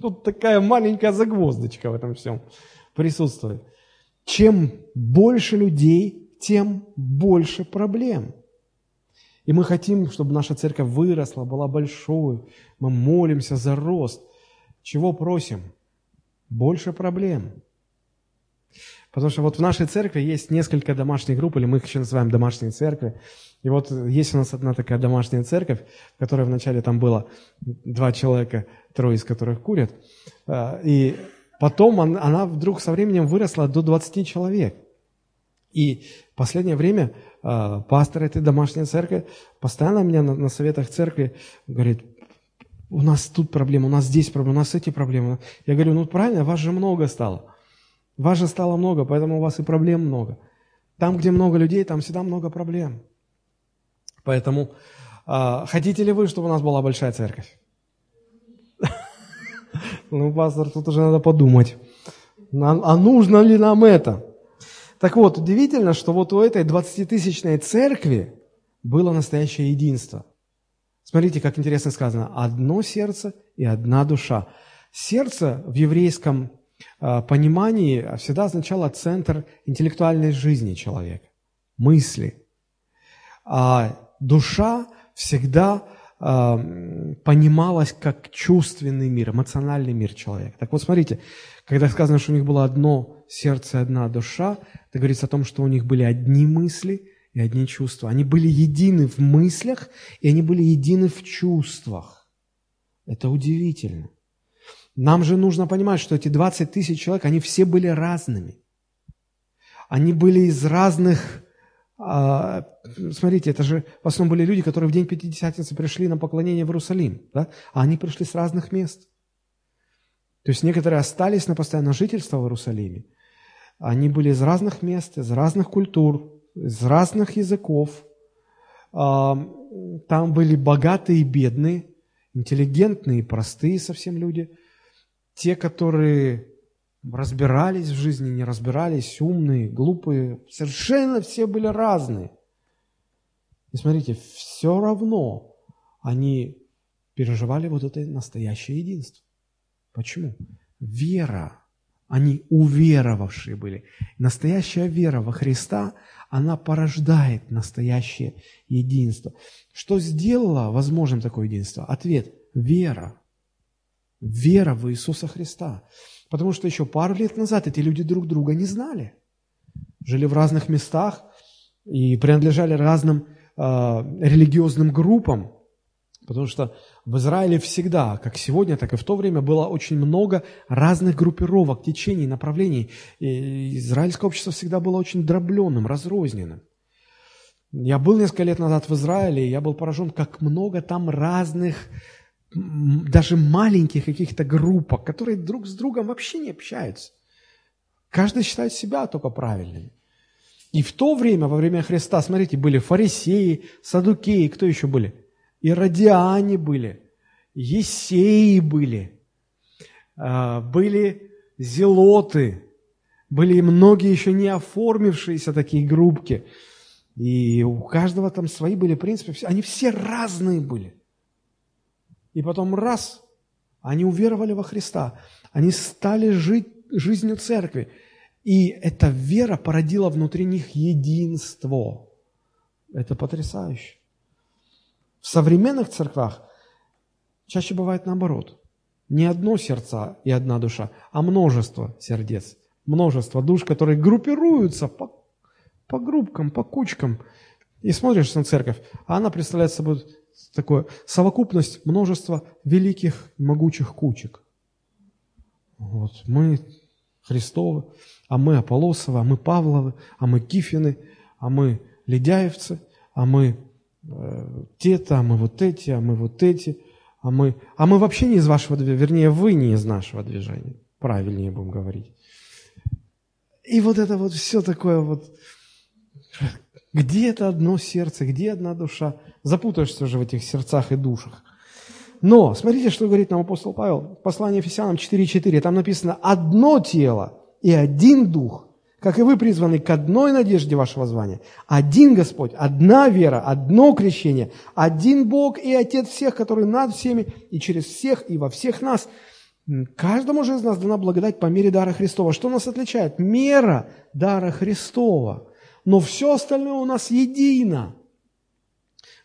Тут такая маленькая загвоздочка в этом всем присутствует. Чем больше людей, тем больше проблем. И мы хотим, чтобы наша церковь выросла, была большой. Мы молимся за рост. Чего просим? Больше проблем. Потому что вот в нашей церкви есть несколько домашних групп, или мы их еще называем домашние церкви. И вот есть у нас одна такая домашняя церковь, в которой вначале там было два человека, трое из которых курят. А, и потом она вдруг со временем выросла до 20 человек. И в последнее время э, пастор этой домашней церкви постоянно меня на, советах церкви говорит, у нас тут проблемы, у нас здесь проблемы, у нас эти проблемы. Я говорю, ну правильно, вас же много стало. Вас же стало много, поэтому у вас и проблем много. Там, где много людей, там всегда много проблем. Поэтому э, хотите ли вы, чтобы у нас была большая церковь? Ну, пастор, тут уже надо подумать. А нужно ли нам это? Так вот, удивительно, что вот у этой 20-тысячной церкви было настоящее единство. Смотрите, как интересно сказано. Одно сердце и одна душа. Сердце в еврейском понимании всегда означало центр интеллектуальной жизни человека, мысли. А душа всегда э, понималась как чувственный мир, эмоциональный мир человека. Так вот, смотрите, когда сказано, что у них было одно сердце, одна душа, это говорится о том, что у них были одни мысли и одни чувства. Они были едины в мыслях, и они были едины в чувствах. Это удивительно. Нам же нужно понимать, что эти 20 тысяч человек, они все были разными. Они были из разных... А, смотрите, это же в основном были люди, которые в день Пятидесятницы пришли на поклонение в Иерусалим. Да? А они пришли с разных мест. То есть некоторые остались на постоянное жительство в Иерусалиме, они были из разных мест, из разных культур, из разных языков. А, там были богатые и бедные, интеллигентные и простые совсем люди. Те, которые разбирались в жизни, не разбирались, умные, глупые, совершенно все были разные. И смотрите, все равно они переживали вот это настоящее единство. Почему? Вера они уверовавшие были. Настоящая вера во Христа, она порождает настоящее единство. Что сделало возможным такое единство? Ответ – вера. Вера в Иисуса Христа. Потому что еще пару лет назад эти люди друг друга не знали. Жили в разных местах и принадлежали разным э, религиозным группам. Потому что в Израиле всегда, как сегодня, так и в то время, было очень много разных группировок, течений, направлений. И израильское общество всегда было очень дробленным, разрозненным. Я был несколько лет назад в Израиле, и я был поражен, как много там разных, даже маленьких каких-то группок, которые друг с другом вообще не общаются. Каждый считает себя только правильным. И в то время, во время Христа, смотрите, были фарисеи, садукеи, кто еще были? Иродиане были, Есеи были, а, были зелоты, были многие еще не оформившиеся такие группки. И у каждого там свои были принципы, они все разные были. И потом раз, они уверовали во Христа, они стали жить жизнью церкви. И эта вера породила внутри них единство. Это потрясающе. В современных церквах чаще бывает наоборот. Не одно сердце и одна душа, а множество сердец, множество душ, которые группируются по, по группкам, по кучкам. И смотришь на церковь, а она представляет собой такое совокупность множества великих, могучих кучек. Вот, мы Христовы, а мы Аполосовы, а мы Павловы, а мы Кифины, а мы Ледяевцы, а мы э, те-то, а мы вот эти, а мы вот эти, а мы, а мы вообще не из вашего движения, вернее, вы не из нашего движения, правильнее будем говорить. И вот это вот все такое вот, где это одно сердце, где одна душа, запутаешься уже в этих сердцах и душах. Но, смотрите, что говорит нам апостол Павел, послание Ефесянам 4.4, там написано «одно тело и один дух, как и вы призваны к одной надежде вашего звания. Один Господь, одна вера, одно крещение, один Бог и Отец всех, который над всеми и через всех и во всех нас. Каждому же из нас дана благодать по мере дара Христова. Что нас отличает? Мера дара Христова. Но все остальное у нас едино.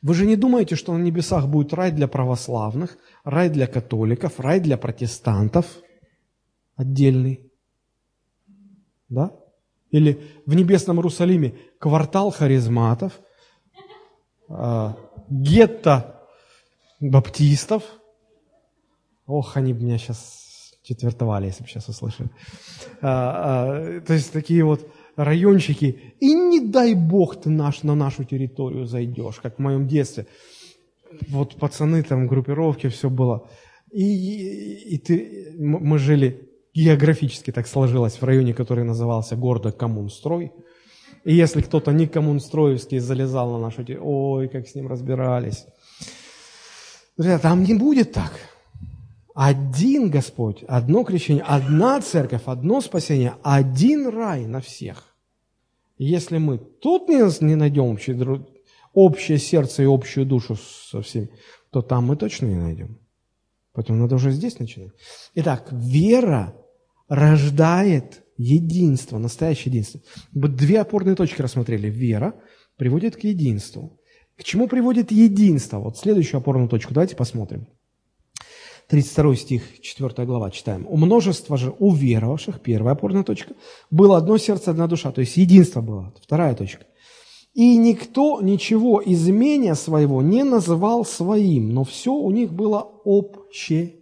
Вы же не думаете, что на небесах будет рай для православных, рай для католиков, рай для протестантов отдельный? Да? Или в небесном Иерусалиме квартал харизматов, э, гетто баптистов. Ох, они бы меня сейчас четвертовали, если бы сейчас услышали. А, а, то есть такие вот райончики, и не дай бог ты наш, на нашу территорию зайдешь, как в моем детстве. Вот пацаны там, группировки, все было. И, и, ты, мы жили, географически так сложилось, в районе, который назывался городо Коммунстрой. И если кто-то не коммунстроевский залезал на нашу территорию, ой, как с ним разбирались. Друзья, там не будет так. Один Господь, одно крещение, одна церковь, одно спасение, один рай на всех. если мы тут не, не найдем общее, общее сердце и общую душу со всеми, то там мы точно не найдем. Поэтому надо уже здесь начинать. Итак, вера рождает единство, настоящее единство. Мы две опорные точки рассмотрели. Вера приводит к единству. К чему приводит единство? Вот следующую опорную точку давайте посмотрим. 32 стих, 4 глава читаем. «У множества же уверовавших, первая опорная точка, было одно сердце, одна душа». То есть единство было, вторая точка. «И никто ничего из имения своего не называл своим, но все у них было общее».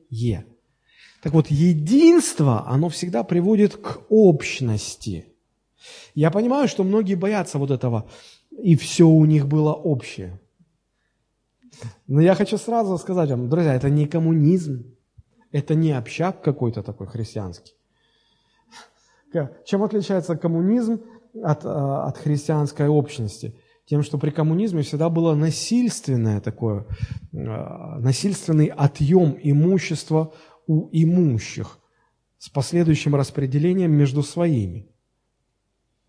Так вот, единство, оно всегда приводит к общности. Я понимаю, что многие боятся вот этого, и все у них было общее. Но я хочу сразу сказать вам, друзья, это не коммунизм, это не общак какой-то такой христианский. Чем отличается коммунизм от, э, от христианской общности? Тем, что при коммунизме всегда было насильственное такое, э, насильственный отъем имущества у имущих с последующим распределением между своими.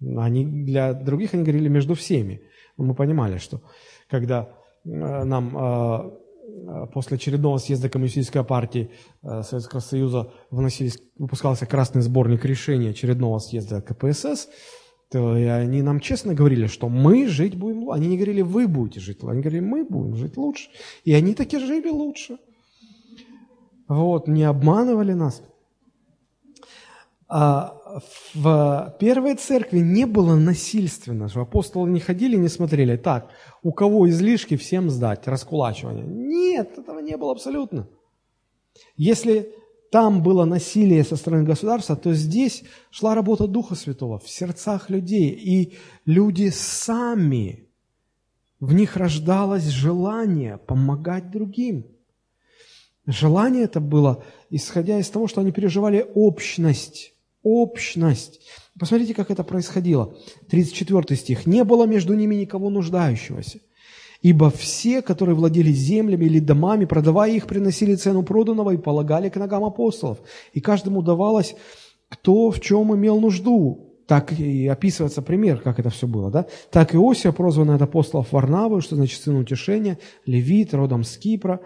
Они, для других они говорили между всеми. Но мы понимали, что когда нам э, э, после очередного съезда Коммунистической партии Советского Союза выпускался красный сборник решений очередного съезда КПСС, то и они нам честно говорили, что мы жить будем лучше. Они не говорили, вы будете жить лучше. Они говорили, мы будем жить лучше. И они таки жили лучше. Вот, не обманывали нас. А в первой церкви не было насильственно, что апостолы не ходили, не смотрели, так, у кого излишки, всем сдать, раскулачивание. Нет, этого не было абсолютно. Если там было насилие со стороны государства, то здесь шла работа Духа Святого в сердцах людей, и люди сами, в них рождалось желание помогать другим. Желание это было, исходя из того, что они переживали общность Общность. Посмотрите, как это происходило. 34 стих. «Не было между ними никого нуждающегося. Ибо все, которые владели землями или домами, продавая их, приносили цену проданного и полагали к ногам апостолов. И каждому давалось, кто в чем имел нужду. Так и описывается пример, как это все было. Да? Так Иосия, прозванный от апостолов Варнавы, что значит сын утешения, левит, родом с Кипра,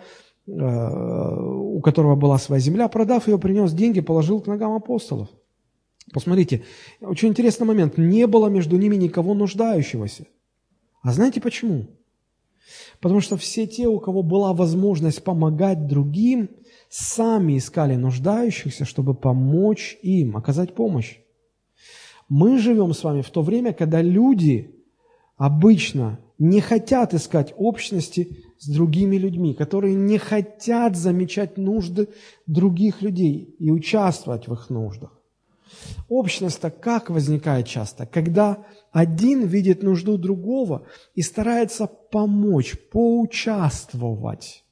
э, у которого была своя земля, продав ее, принес деньги, положил к ногам апостолов. Посмотрите, очень интересный момент. Не было между ними никого нуждающегося. А знаете почему? Потому что все те, у кого была возможность помогать другим, сами искали нуждающихся, чтобы помочь им, оказать помощь. Мы живем с вами в то время, когда люди обычно не хотят искать общности с другими людьми, которые не хотят замечать нужды других людей и участвовать в их нуждах. Общность-то как возникает часто? Когда один видит нужду другого и старается помочь, поучаствовать.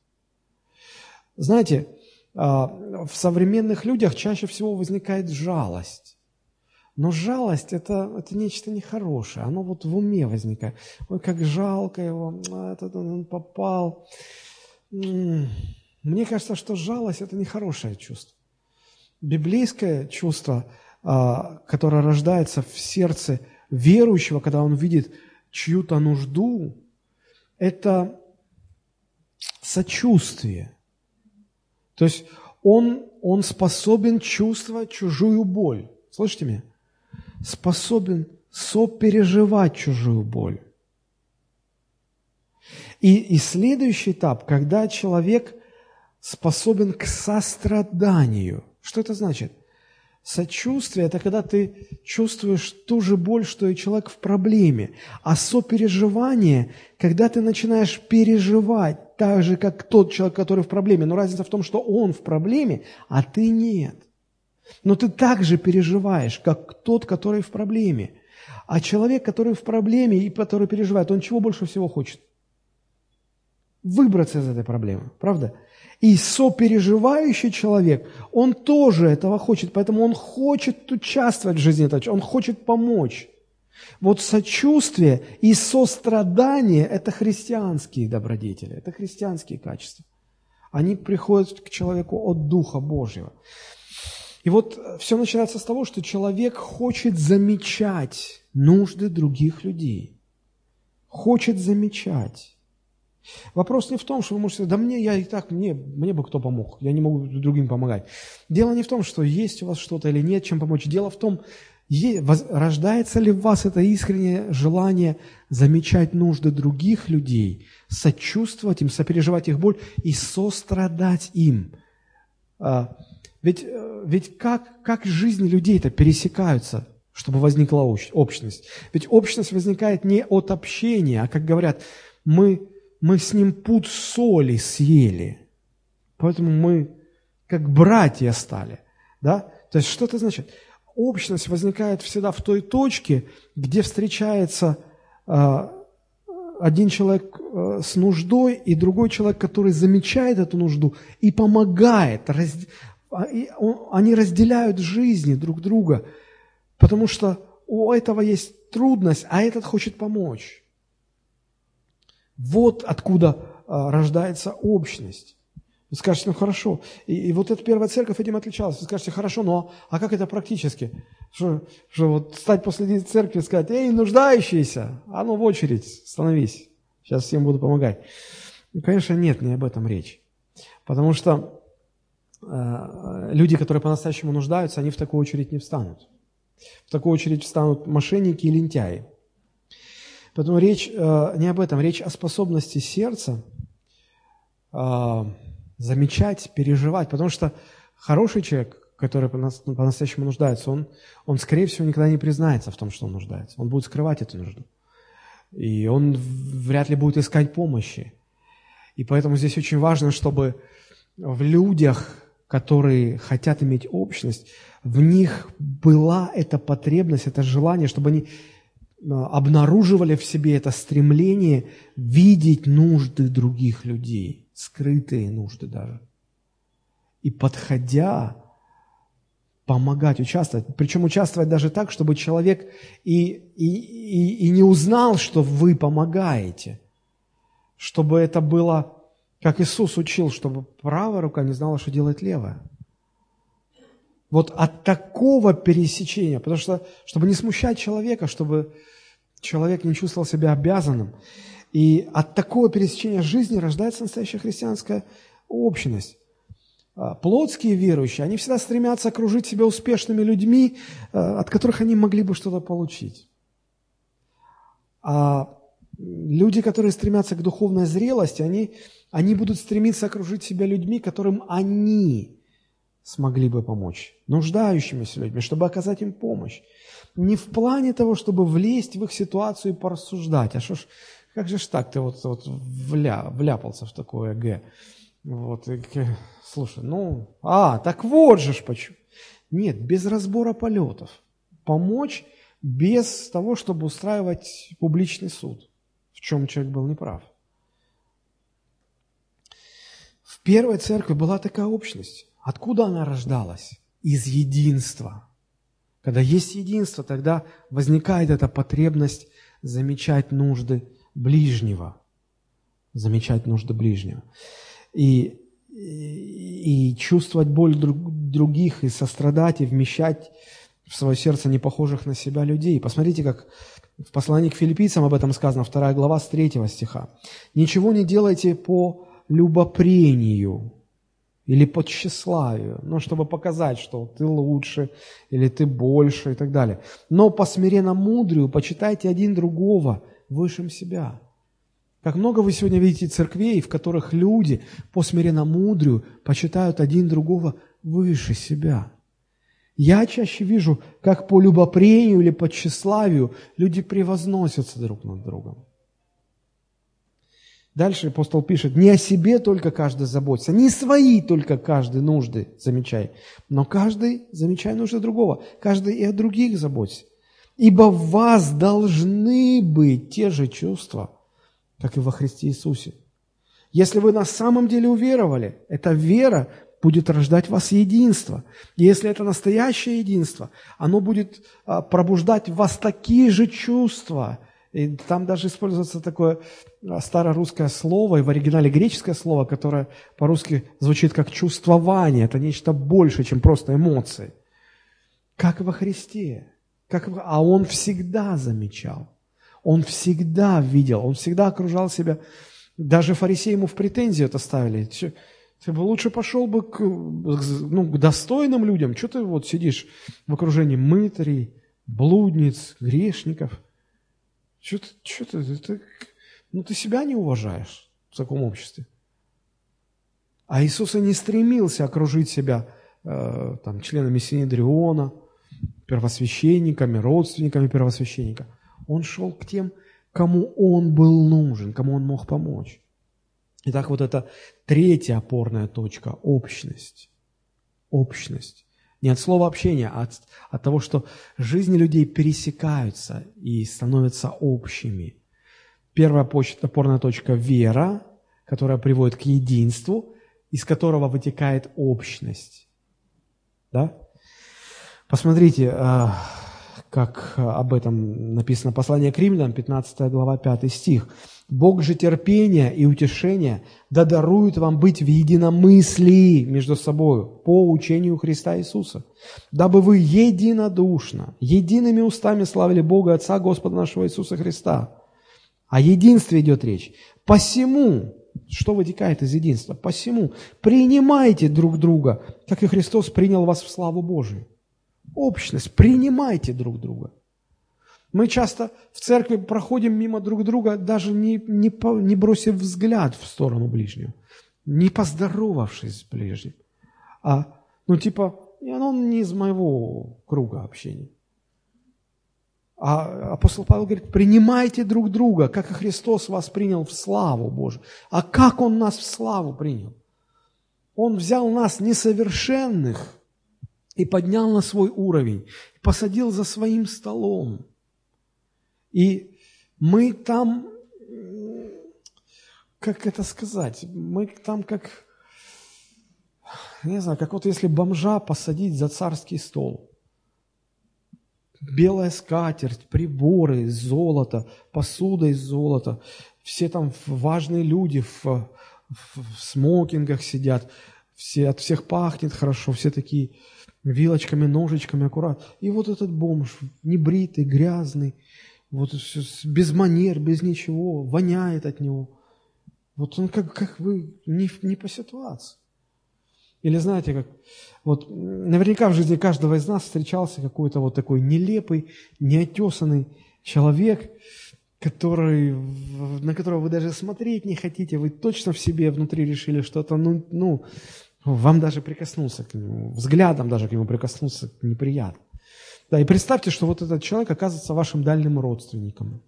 Знаете, а, в современных людях чаще всего возникает жалость. Но жалость это, – это нечто нехорошее, оно вот в уме возникает. Ой, как жалко его, а, этот он попал. Мне кажется, что жалость – это нехорошее чувство. Библейское чувство – которая рождается в сердце верующего, когда он видит чью-то нужду, это сочувствие. То есть он, он способен чувствовать чужую боль. Слышите меня? Способен сопереживать чужую боль. И, и следующий этап, когда человек способен к состраданию. Что это значит? Сочувствие – это когда ты чувствуешь ту же боль, что и человек в проблеме. А сопереживание – когда ты начинаешь переживать так же, как тот человек, который в проблеме. Но разница в том, что он в проблеме, а ты нет. Но ты также переживаешь, как тот, который в проблеме. А человек, который в проблеме и который переживает, он чего больше всего хочет? Выбраться из этой проблемы, правда? И сопереживающий человек, он тоже этого хочет, поэтому он хочет участвовать в жизни он хочет помочь. Вот сочувствие и сострадание – это христианские добродетели, это христианские качества. Они приходят к человеку от Духа Божьего. И вот все начинается с того, что человек хочет замечать нужды других людей. Хочет замечать. Вопрос не в том, что вы можете да мне, я и так, мне, мне бы кто помог, я не могу другим помогать. Дело не в том, что есть у вас что-то или нет, чем помочь. Дело в том, рождается ли в вас это искреннее желание замечать нужды других людей, сочувствовать им, сопереживать их боль и сострадать им. А, ведь, э, ведь как, как жизни людей-то пересекаются, чтобы возникла общность? Ведь общность возникает не от общения, а, как говорят, мы мы с ним пуд соли съели. Поэтому мы как братья стали. Да? То есть что это значит? Общность возникает всегда в той точке, где встречается э, один человек э, с нуждой и другой человек, который замечает эту нужду и помогает. Раз, а, и он, они разделяют жизни друг друга, потому что у этого есть трудность, а этот хочет помочь. Вот откуда а, рождается общность. Вы скажете, ну хорошо. И, и вот эта первая церковь этим отличалась. Вы скажете, хорошо, но а как это практически? Что, что вот стать после церкви и сказать, эй, нуждающиеся, а ну в очередь, становись, сейчас всем буду помогать. Ну, конечно, нет, не об этом речь. Потому что э, люди, которые по-настоящему нуждаются, они в такую очередь не встанут. В такую очередь встанут мошенники и лентяи. Поэтому речь э, не об этом, речь о способности сердца э, замечать, переживать. Потому что хороший человек, который по-настоящему нуждается, он, он, скорее всего, никогда не признается в том, что он нуждается. Он будет скрывать эту нужду. И он вряд ли будет искать помощи. И поэтому здесь очень важно, чтобы в людях, которые хотят иметь общность, в них была эта потребность, это желание, чтобы они обнаруживали в себе это стремление видеть нужды других людей, скрытые нужды даже. И подходя, помогать, участвовать. Причем участвовать даже так, чтобы человек и, и, и, и не узнал, что вы помогаете. чтобы это было, как Иисус учил, чтобы правая рука не знала, что делает левая. Вот от такого пересечения, потому что, чтобы не смущать человека, чтобы человек не чувствовал себя обязанным, и от такого пересечения жизни рождается настоящая христианская общность. А, плотские верующие, они всегда стремятся окружить себя успешными людьми, а, от которых они могли бы что-то получить. А люди, которые стремятся к духовной зрелости, они, они будут стремиться окружить себя людьми, которым они смогли бы помочь, нуждающимися людьми, чтобы оказать им помощь. Не в плане того, чтобы влезть в их ситуацию и порассуждать, а что ж, как же ж так ты вот, вот вля, вляпался в такое Г? Вот, и, слушай, ну, а, так вот же ж почему. Нет, без разбора полетов. Помочь без того, чтобы устраивать публичный суд, в чем человек был неправ. В первой церкви была такая общность. Откуда она рождалась? Из единства. Когда есть единство, тогда возникает эта потребность замечать нужды ближнего. Замечать нужды ближнего. И, и, и чувствовать боль друг, других, и сострадать, и вмещать в свое сердце непохожих на себя людей. Посмотрите, как в послании к филиппийцам об этом сказано, 2 глава с 3 стиха. «Ничего не делайте по любопрению или по тщеславию, ну, чтобы показать, что ты лучше или ты больше и так далее. Но по смиренно мудрию почитайте один другого высшим себя». Как много вы сегодня видите церквей, в которых люди по смиренно мудрию почитают один другого выше себя. Я чаще вижу, как по любопрению или по тщеславию люди превозносятся друг над другом. Дальше апостол пишет, не о себе только каждый заботится, не свои только каждый нужды замечай, но каждый замечай нужды другого, каждый и о других заботится. Ибо в вас должны быть те же чувства, как и во Христе Иисусе. Если вы на самом деле уверовали, эта вера будет рождать в вас единство. И если это настоящее единство, оно будет а, пробуждать в вас такие же чувства. И там даже используется такое а, старорусское слово, и в оригинале греческое слово, которое по-русски звучит как чувствование. Это нечто большее, чем просто эмоции. Как во Христе. Как, а Он всегда замечал. Он всегда видел, он всегда окружал себя. Даже фарисеи ему в претензию это ставили. Ты бы лучше пошел бы к, ну, к достойным людям. Что ты вот сидишь в окружении мытарей, блудниц, грешников? Что ты, что ты, ты, ну ты себя не уважаешь в таком обществе. А Иисус и не стремился окружить себя э, там, членами Синедриона, первосвященниками, родственниками первосвященника – он шел к тем, кому он был нужен, кому он мог помочь. Итак, вот это третья опорная точка – общность. Общность. Не от слова общения, а от, от того, что жизни людей пересекаются и становятся общими. Первая опорная точка – вера, которая приводит к единству, из которого вытекает общность. Да? Посмотрите, а, как об этом написано послание к римлянам, 15 глава, 5 стих. «Бог же терпения и утешения да дарует вам быть в единомыслии между собой по учению Христа Иисуса, дабы вы единодушно, едиными устами славили Бога Отца Господа нашего Иисуса Христа». О единстве идет речь. «Посему, что вытекает из единства? Посему принимайте друг друга, как и Христос принял вас в славу Божию общность, принимайте друг друга. Мы часто в церкви проходим мимо друг друга, даже не, не, не бросив взгляд в сторону ближнего, не поздоровавшись с ближним. А, ну, типа, он не из моего круга общения. А апостол Павел говорит, принимайте друг друга, как и Христос вас принял в славу Божию. А как Он нас в славу принял? Он взял нас несовершенных, и поднял на свой уровень, посадил за своим столом. И мы там, как это сказать, мы там как, не знаю, как вот если бомжа посадить за царский стол. белая скатерть, приборы из золота, посуда из золота. Все там важные люди в, в, в смокингах сидят, все, от всех пахнет хорошо, все такие вилочками, ножичками аккурат. И вот этот бомж, небритый, грязный, вот без манер, без ничего, воняет от него. Вот он как, как вы, не, не по ситуации. Или знаете, как вот наверняка в жизни каждого из нас встречался какой-то вот такой нелепый, неотесанный человек, который, на которого вы даже смотреть не хотите, вы точно в себе внутри решили что-то, ну, ну, вам даже прикоснуться к нему, взглядом даже к нему прикоснуться неприятно. Да, и представьте, что вот этот человек оказывается вашим дальним родственником.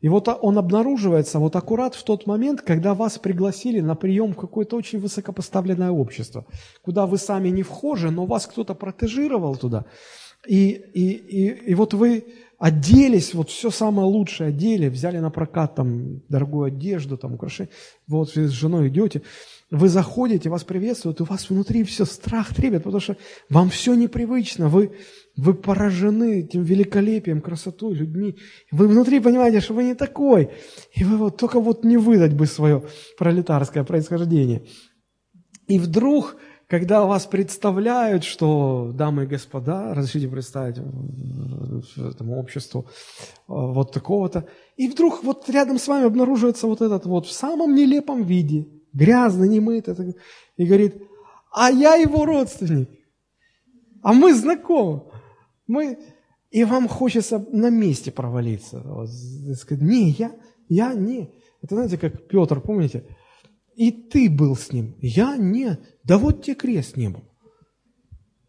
И вот он обнаруживается вот аккурат в тот момент, когда вас пригласили на прием в какое-то очень высокопоставленное общество, куда вы сами не вхожи, но вас кто-то протежировал туда. И, и, и, и вот вы оделись, вот все самое лучшее одели, взяли на прокат там дорогую одежду, там украшения, вот с женой идете, вы заходите, вас приветствуют, у вас внутри все страх требет, потому что вам все непривычно, вы, вы поражены этим великолепием, красотой, людьми. Вы внутри понимаете, что вы не такой. И вы вот только вот не выдать бы свое пролетарское происхождение. И вдруг, когда вас представляют, что, дамы и господа, разрешите представить этому обществу вот такого-то, и вдруг вот рядом с вами обнаруживается вот этот вот в самом нелепом виде, грязно, немытый, и говорит, а я его родственник, а мы знакомы. Мы... И вам хочется на месте провалиться. Вот, сказать, не, я, я не. Это знаете, как Петр, помните? И ты был с ним. Я нет. Да вот тебе крест не был.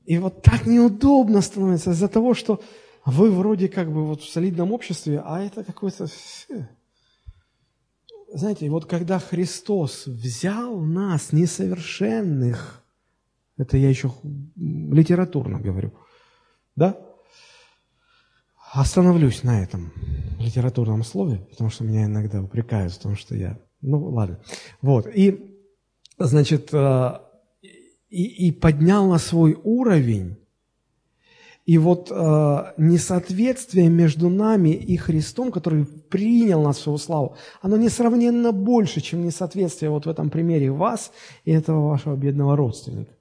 И вот так неудобно становится из-за того, что вы вроде как бы вот в солидном обществе, а это какой-то... Знаете, вот когда Христос взял нас, несовершенных, это я еще литературно говорю, да? Остановлюсь на этом литературном слове, потому что меня иногда упрекают в том, что я... Ну, ладно. Вот. И, значит, э, и, и поднял на свой уровень. И вот э, несоответствие между нами и Христом, который принял нас в свою славу, оно несравненно больше, чем несоответствие вот в этом примере вас и этого вашего бедного родственника.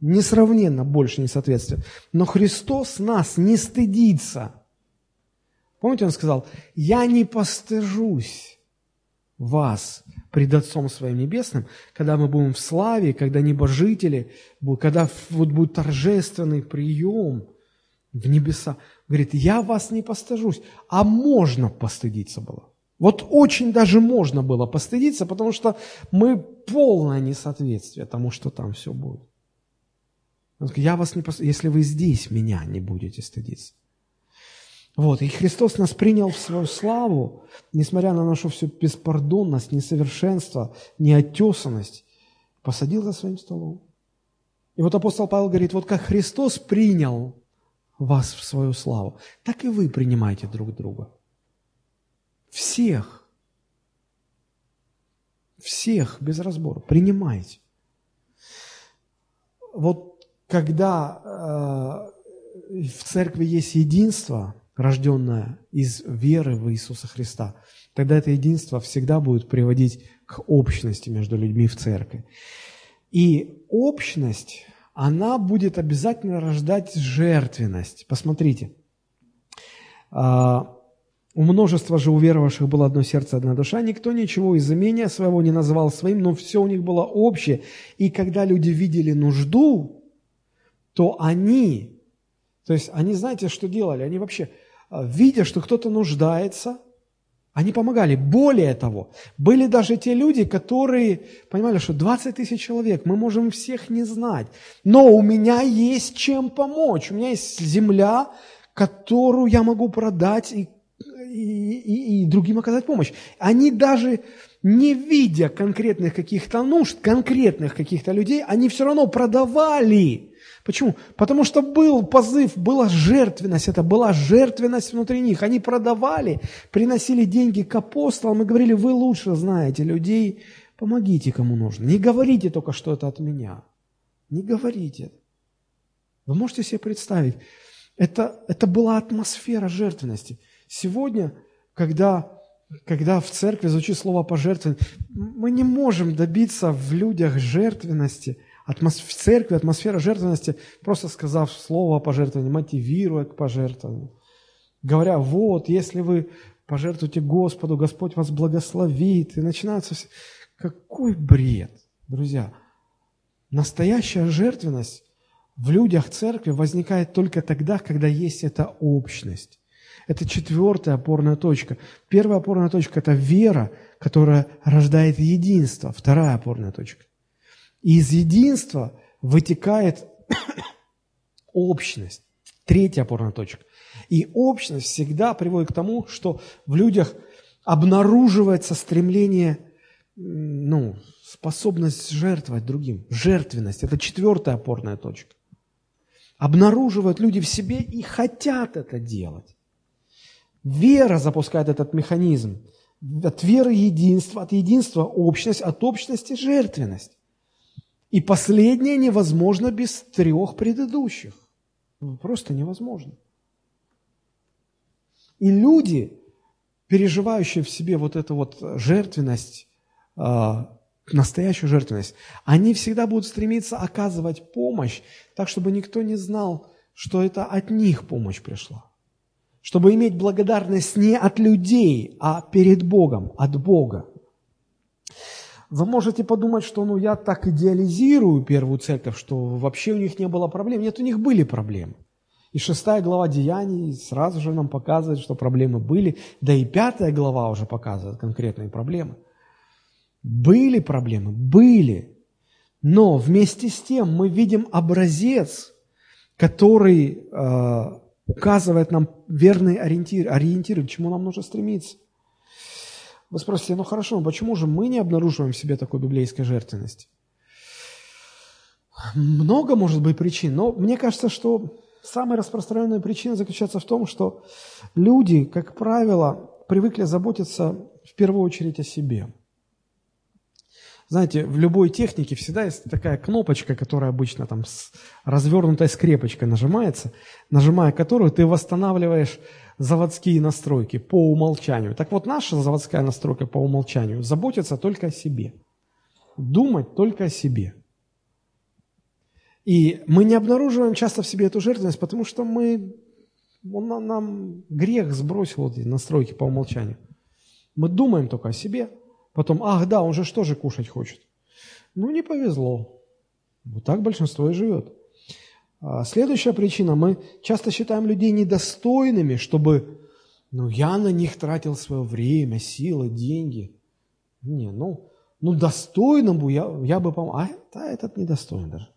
Несравненно больше несоответствия. Но Христос нас не стыдится – Помните, он сказал, я не постыжусь вас пред Отцом Своим Небесным, когда мы будем в славе, когда небожители, когда вот будет торжественный прием в небеса. Говорит, я вас не постыжусь, а можно постыдиться было. Вот очень даже можно было постыдиться, потому что мы полное несоответствие тому, что там все будет. Он говорит, я вас не постыдюсь, если вы здесь меня не будете стыдиться. Вот, и Христос нас принял в свою славу, несмотря на нашу всю беспардонность, несовершенство, неотесанность, посадил за своим столом. И вот апостол Павел говорит, вот как Христос принял вас в свою славу, так и вы принимайте друг друга. Всех. Всех, без разбора. Принимайте. Вот когда э, в церкви есть единство – рожденная из веры в Иисуса Христа, тогда это единство всегда будет приводить к общности между людьми в церкви. И общность, она будет обязательно рождать жертвенность. Посмотрите, а, у множества же уверовавших было одно сердце, одна душа. Никто ничего из имения своего не называл своим, но все у них было общее. И когда люди видели нужду, то они, то есть они, знаете, что делали? Они вообще а, видя, что кто-то нуждается, они помогали. Более того, были даже те люди, которые понимали, что 20 тысяч человек, мы можем всех не знать, но у меня есть чем помочь, у меня есть земля, которую я могу продать и, и, и, и другим оказать помощь. Они даже не видя конкретных каких-то нужд, конкретных каких-то людей, они все равно продавали Почему? Потому что был позыв, была жертвенность, это была жертвенность внутри них. Они продавали, приносили деньги к апостолам и говорили, вы лучше знаете людей, помогите кому нужно. Не говорите только, что это от меня. Не говорите. Вы можете себе представить, Это, это была атмосфера жертвенности. Сегодня, когда, когда в церкви звучит слово пожертвовать, мы не можем добиться в людях жертвенности, атмос... в церкви атмосфера жертвенности, просто сказав слово пожертвование, мотивируя к пожертвованию. Говоря, вот, если вы пожертвуйте Господу, Господь вас благословит. И начинается все... Какой бред, друзья! Настоящая жертвенность в людях церкви возникает только тогда, когда есть эта общность. Это четвертая опорная точка. Первая опорная точка – это вера, которая рождает единство. Вторая опорная точка. И из единства вытекает общность. Третья опорная точка. И общность всегда приводит к тому, что в людях обнаруживается стремление, ну, способность жертвовать другим. Жертвенность – это четвертая опорная точка. Обнаруживают люди в себе и хотят это делать. Вера запускает этот механизм. От веры единство, от единства общность, от общности жертвенность. И последнее невозможно без трех предыдущих. Просто невозможно. И люди, переживающие в себе вот эту вот жертвенность, а, настоящую жертвенность, они всегда будут стремиться оказывать помощь, так, чтобы никто не знал, что это от них помощь пришла. Чтобы иметь благодарность не от людей, а перед Богом, от Бога. Вы можете подумать, что ну, я так идеализирую первую церковь, что вообще у них не было проблем. Нет, у них были проблемы. И шестая глава Деяний сразу же нам показывает, что проблемы были. Да и пятая глава уже показывает конкретные проблемы. Были проблемы, были. Но вместе с тем мы видим образец, который э, указывает нам верный ориентир, ориентир, к чему нам нужно стремиться. Вы спросите, ну хорошо, но почему же мы не обнаруживаем в себе такой библейской жертвенности? Много может быть причин, но мне кажется, что Самая распространенная причина заключается в том, что люди, как правило, привыкли заботиться в первую очередь о себе. Знаете, в любой технике всегда есть такая кнопочка, которая обычно там с развернутой скрепочкой нажимается, нажимая которую ты восстанавливаешь заводские настройки по умолчанию. Так вот, наша заводская настройка по умолчанию заботится только о себе. Думать только о себе. И мы не обнаруживаем часто в себе эту жертвенность, потому что мы, он нам грех сбросил эти настройки по умолчанию. Мы думаем только о себе, потом, ах да, он же что же кушать хочет? Ну, не повезло. Вот так большинство и живет. А следующая причина, мы часто считаем людей недостойными, чтобы, ну, я на них тратил свое время, силы, деньги. Не, ну, ну достойному я, я бы помог. А да, этот недостойный даже.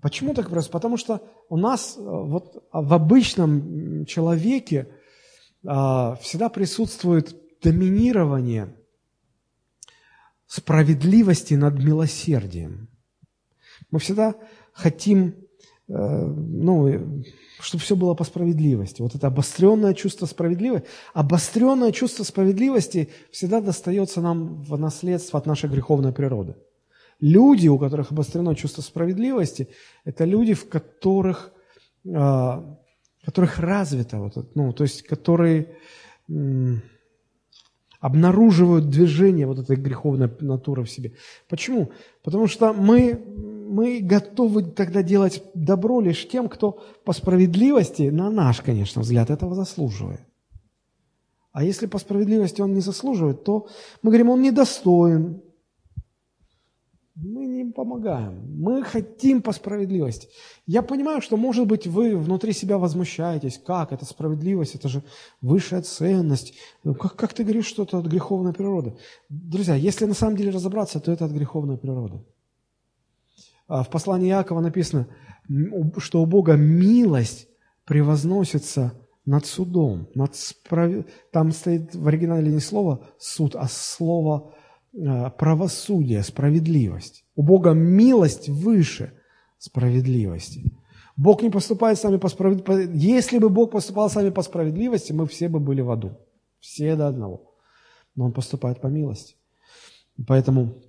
Почему так просто? Потому что у нас э, вот в обычном человеке а, всегда присутствует доминирование справедливости над милосердием. Мы всегда хотим, э, ну, чтобы все было по справедливости. Вот это обостренное чувство справедливости, обостренное чувство справедливости всегда достается нам в наследство от нашей греховной природы. Люди, у которых обострено чувство справедливости, это люди, в которых, а, которых развито, вот, ну, то есть которые обнаруживают движение вот этой греховной натуры в себе. Почему? Потому что мы, мы готовы тогда делать добро лишь тем, кто по справедливости, на наш, конечно, взгляд, этого заслуживает. А если по справедливости он не заслуживает, то мы говорим, он недостоин, мы не помогаем. Мы хотим по справедливости. Я понимаю, что, может быть, вы внутри себя возмущаетесь. Как? Это справедливость, это же высшая ценность. Ну, как, как ты говоришь, что это от греховной природы? Друзья, если на самом деле разобраться, то это от греховной природы. А в послании Иакова написано, что у Бога милость превозносится над судом. Над справ... Там стоит в оригинале не слово «суд», а слово правосудие, справедливость. У Бога милость выше справедливости. Бог не поступает с нами по справедливости. Если бы Бог поступал с нами по справедливости, мы все бы были в аду. Все до одного. Но Он поступает по милости. Поэтому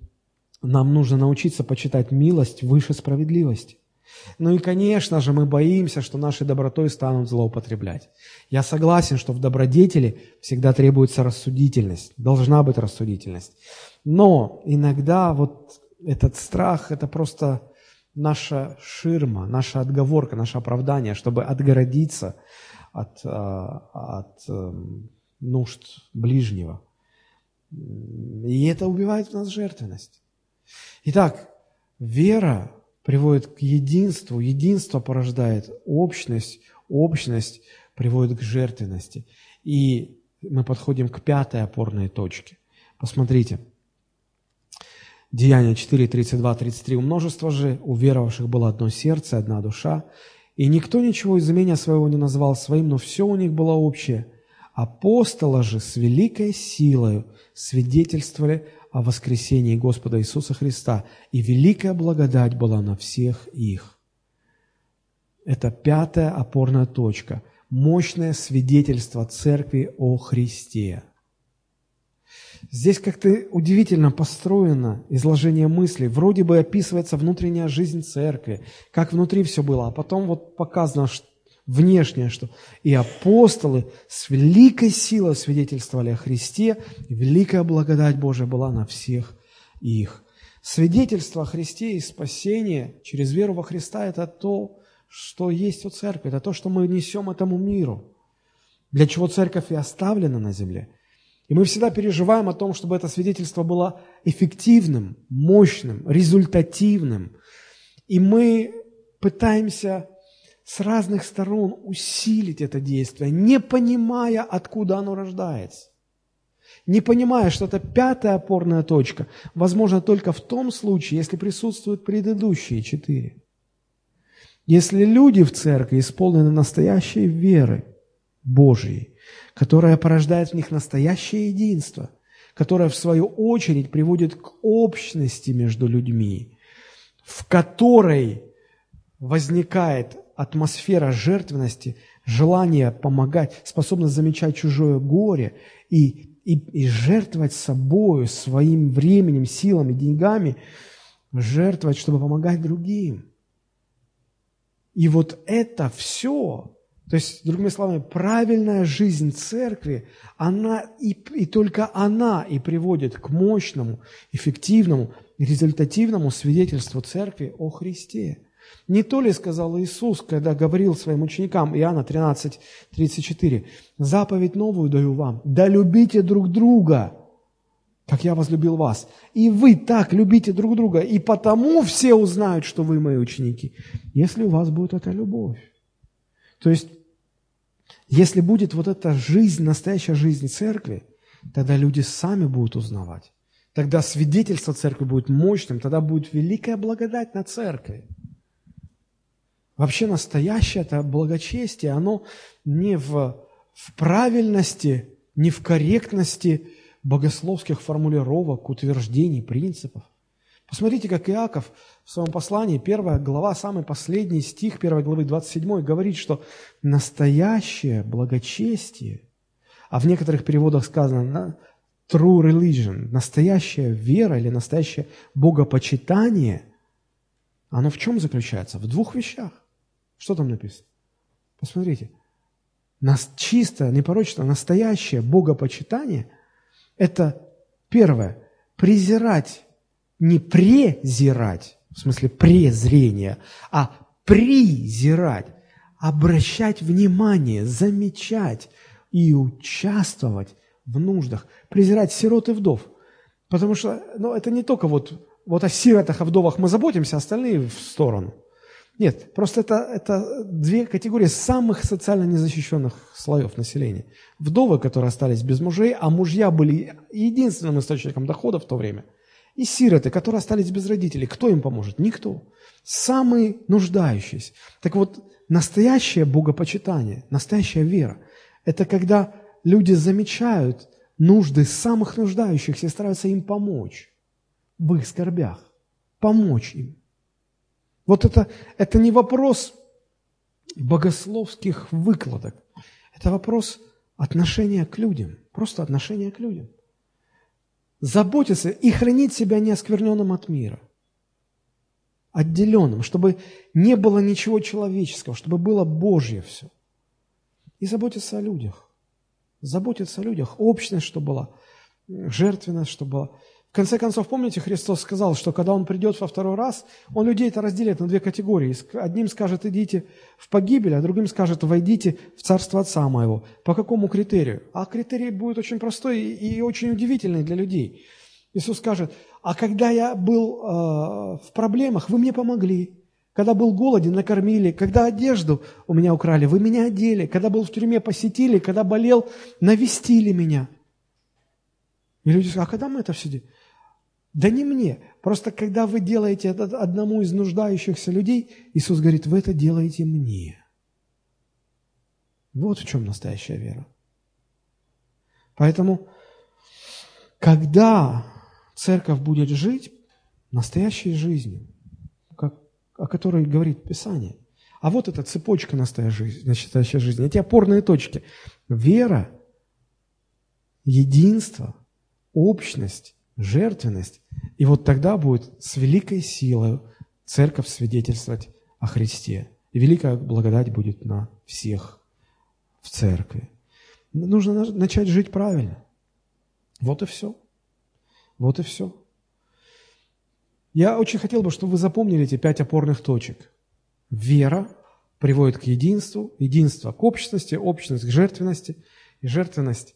нам нужно научиться почитать милость выше справедливости. Ну и, конечно же, мы боимся, что нашей добротой станут злоупотреблять. Я согласен, что в добродетели всегда требуется рассудительность, должна быть рассудительность. Но иногда вот этот страх – это просто наша ширма, наша отговорка, наше оправдание, чтобы отгородиться от, э, от эм, нужд ближнего. И это убивает в нас жертвенность. Итак, вера приводит к единству, единство порождает общность, общность приводит к жертвенности. И мы подходим к пятой опорной точке. Посмотрите. Деяние 4, 32, 33. «У множества же уверовавших было одно сердце, одна душа, и никто ничего из имения своего не назвал своим, но все у них было общее. Апостолы же с великой силой свидетельствовали о воскресении Господа Иисуса Христа, и великая благодать была на всех их. Это пятая опорная точка. Мощное свидетельство Церкви о Христе. Здесь как-то удивительно построено изложение мыслей. Вроде бы описывается внутренняя жизнь церкви, как внутри все было, а потом вот показано, что внешнее, что и апостолы с великой силой свидетельствовали о Христе, и великая благодать Божия была на всех их. Свидетельство о Христе и спасение через веру во Христа – это то, что есть у церкви, это то, что мы несем этому миру, для чего церковь и оставлена на земле. И мы всегда переживаем о том, чтобы это свидетельство было эффективным, мощным, результативным. И мы пытаемся с разных сторон усилить это действие, не понимая, откуда оно рождается. Не понимая, что это пятая опорная точка, возможно только в том случае, если присутствуют предыдущие четыре. Если люди в церкви исполнены настоящей веры Божьей, которая порождает в них настоящее единство, которое в свою очередь приводит к общности между людьми, в которой возникает атмосфера жертвенности, желание помогать, способность замечать чужое горе и, и, и жертвовать собою, своим временем, силами, деньгами, жертвовать, чтобы помогать другим. И вот это все, то есть, другими словами, правильная жизнь церкви, она и, и только она и приводит к мощному, эффективному, результативному свидетельству церкви о Христе. Не то ли сказал Иисус, когда говорил своим ученикам, Иоанна 13, 34, «Заповедь новую даю вам, да любите друг друга, как я возлюбил вас. И вы так любите друг друга, и потому все узнают, что вы мои ученики, если у вас будет эта любовь». То есть, если будет вот эта жизнь, настоящая жизнь церкви, тогда люди сами будут узнавать. Тогда свидетельство церкви будет мощным, тогда будет великая благодать на церкви. Вообще настоящее это благочестие, оно не в, в правильности, не в корректности богословских формулировок, утверждений, принципов. Посмотрите, как Иаков в своем послании, первая глава, самый последний стих первой главы, 27, говорит, что настоящее благочестие, а в некоторых переводах сказано true religion, настоящая вера или настоящее богопочитание, оно в чем заключается? В двух вещах. Что там написано? Посмотрите. Нас чисто, непорочно, настоящее богопочитание – это первое – презирать, не презирать, в смысле презрения, а презирать, обращать внимание, замечать и участвовать в нуждах, презирать сирот и вдов. Потому что ну, это не только вот, вот о сиротах, о вдовах мы заботимся, остальные в сторону. Нет, просто это, это две категории самых социально незащищенных слоев населения. Вдовы, которые остались без мужей, а мужья были единственным источником дохода в то время. И сироты, которые остались без родителей. Кто им поможет? Никто. Самые нуждающиеся. Так вот, настоящее богопочитание, настоящая вера – это когда люди замечают нужды самых нуждающихся и стараются им помочь в их скорбях, помочь им. Вот это, это не вопрос богословских выкладок. Это вопрос отношения к людям. Просто отношения к людям. Заботиться и хранить себя неоскверненным от мира. отделенным, чтобы не было ничего человеческого, чтобы было Божье все. И заботиться о людях. Заботиться о людях. Общность, чтобы была. Жертвенность, чтобы была. В конце концов, помните, Христос сказал, что когда Он придет во второй раз, Он людей это разделит на две категории. Одним скажет, идите в погибель, а другим скажет, войдите в Царство Отца Моего. По какому критерию? А критерий будет очень простой и очень удивительный для людей. Иисус скажет, а когда я был э, в проблемах, вы мне помогли. Когда был голоден, накормили. Когда одежду у меня украли, вы меня одели. Когда был в тюрьме, посетили. Когда болел, навестили меня. И люди говорят, а когда мы это все делаем? Да не мне. Просто когда вы делаете это одному из нуждающихся людей, Иисус говорит, вы это делаете мне. Вот в чем настоящая вера. Поэтому, когда церковь будет жить настоящей жизнью, как, о которой говорит Писание, а вот эта цепочка настоящей, настоящей жизни, эти опорные точки. Вера, единство, общность, жертвенность. И вот тогда будет с великой силой церковь свидетельствовать о Христе. И великая благодать будет на всех в церкви. Нужно начать жить правильно. Вот и все. Вот и все. Я очень хотел бы, чтобы вы запомнили эти пять опорных точек. Вера приводит к единству, единство к общности, общность к жертвенности, и жертвенность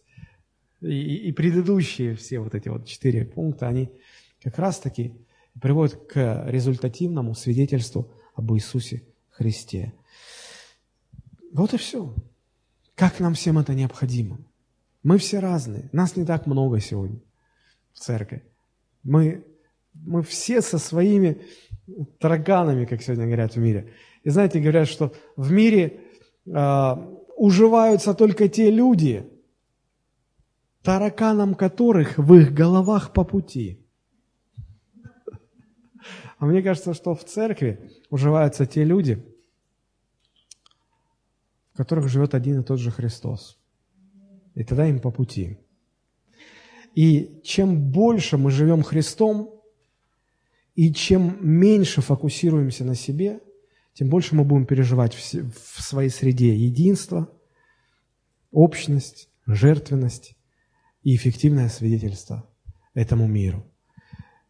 и, и предыдущие все вот эти вот четыре пункта, они как раз-таки приводят к результативному свидетельству об Иисусе Христе. Вот и все. Как нам всем это необходимо? Мы все разные. Нас не так много сегодня в церкви. Мы, мы все со своими тараганами, как сегодня говорят в мире. И знаете, говорят, что в мире э, уживаются только те люди, тараканам которых в их головах по пути. А мне кажется, что в церкви уживаются те люди, в которых живет один и тот же Христос. И тогда им по пути. И чем больше мы живем Христом, и чем меньше фокусируемся на себе, тем больше мы будем переживать в своей среде единство, общность, жертвенность, и эффективное свидетельство этому миру.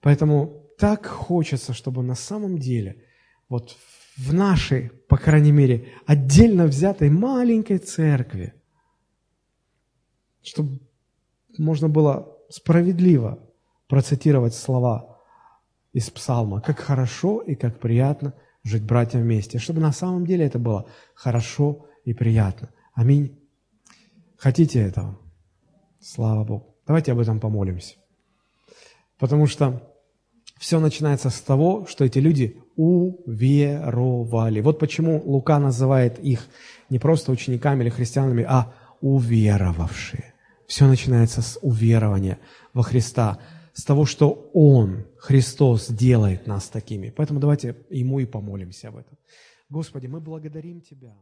Поэтому так хочется, чтобы на самом деле вот в нашей, по крайней мере, отдельно взятой маленькой церкви, чтобы можно было справедливо процитировать слова из псалма, как хорошо и как приятно жить братьям вместе, чтобы на самом деле это было хорошо и приятно. Аминь. Хотите этого? Слава Богу. Давайте об этом помолимся. Потому что все начинается с того, что эти люди уверовали. Вот почему Лука называет их не просто учениками или христианами, а уверовавшие. Все начинается с уверования во Христа, с того, что Он, Христос, делает нас такими. Поэтому давайте Ему и помолимся об этом. Господи, мы благодарим Тебя.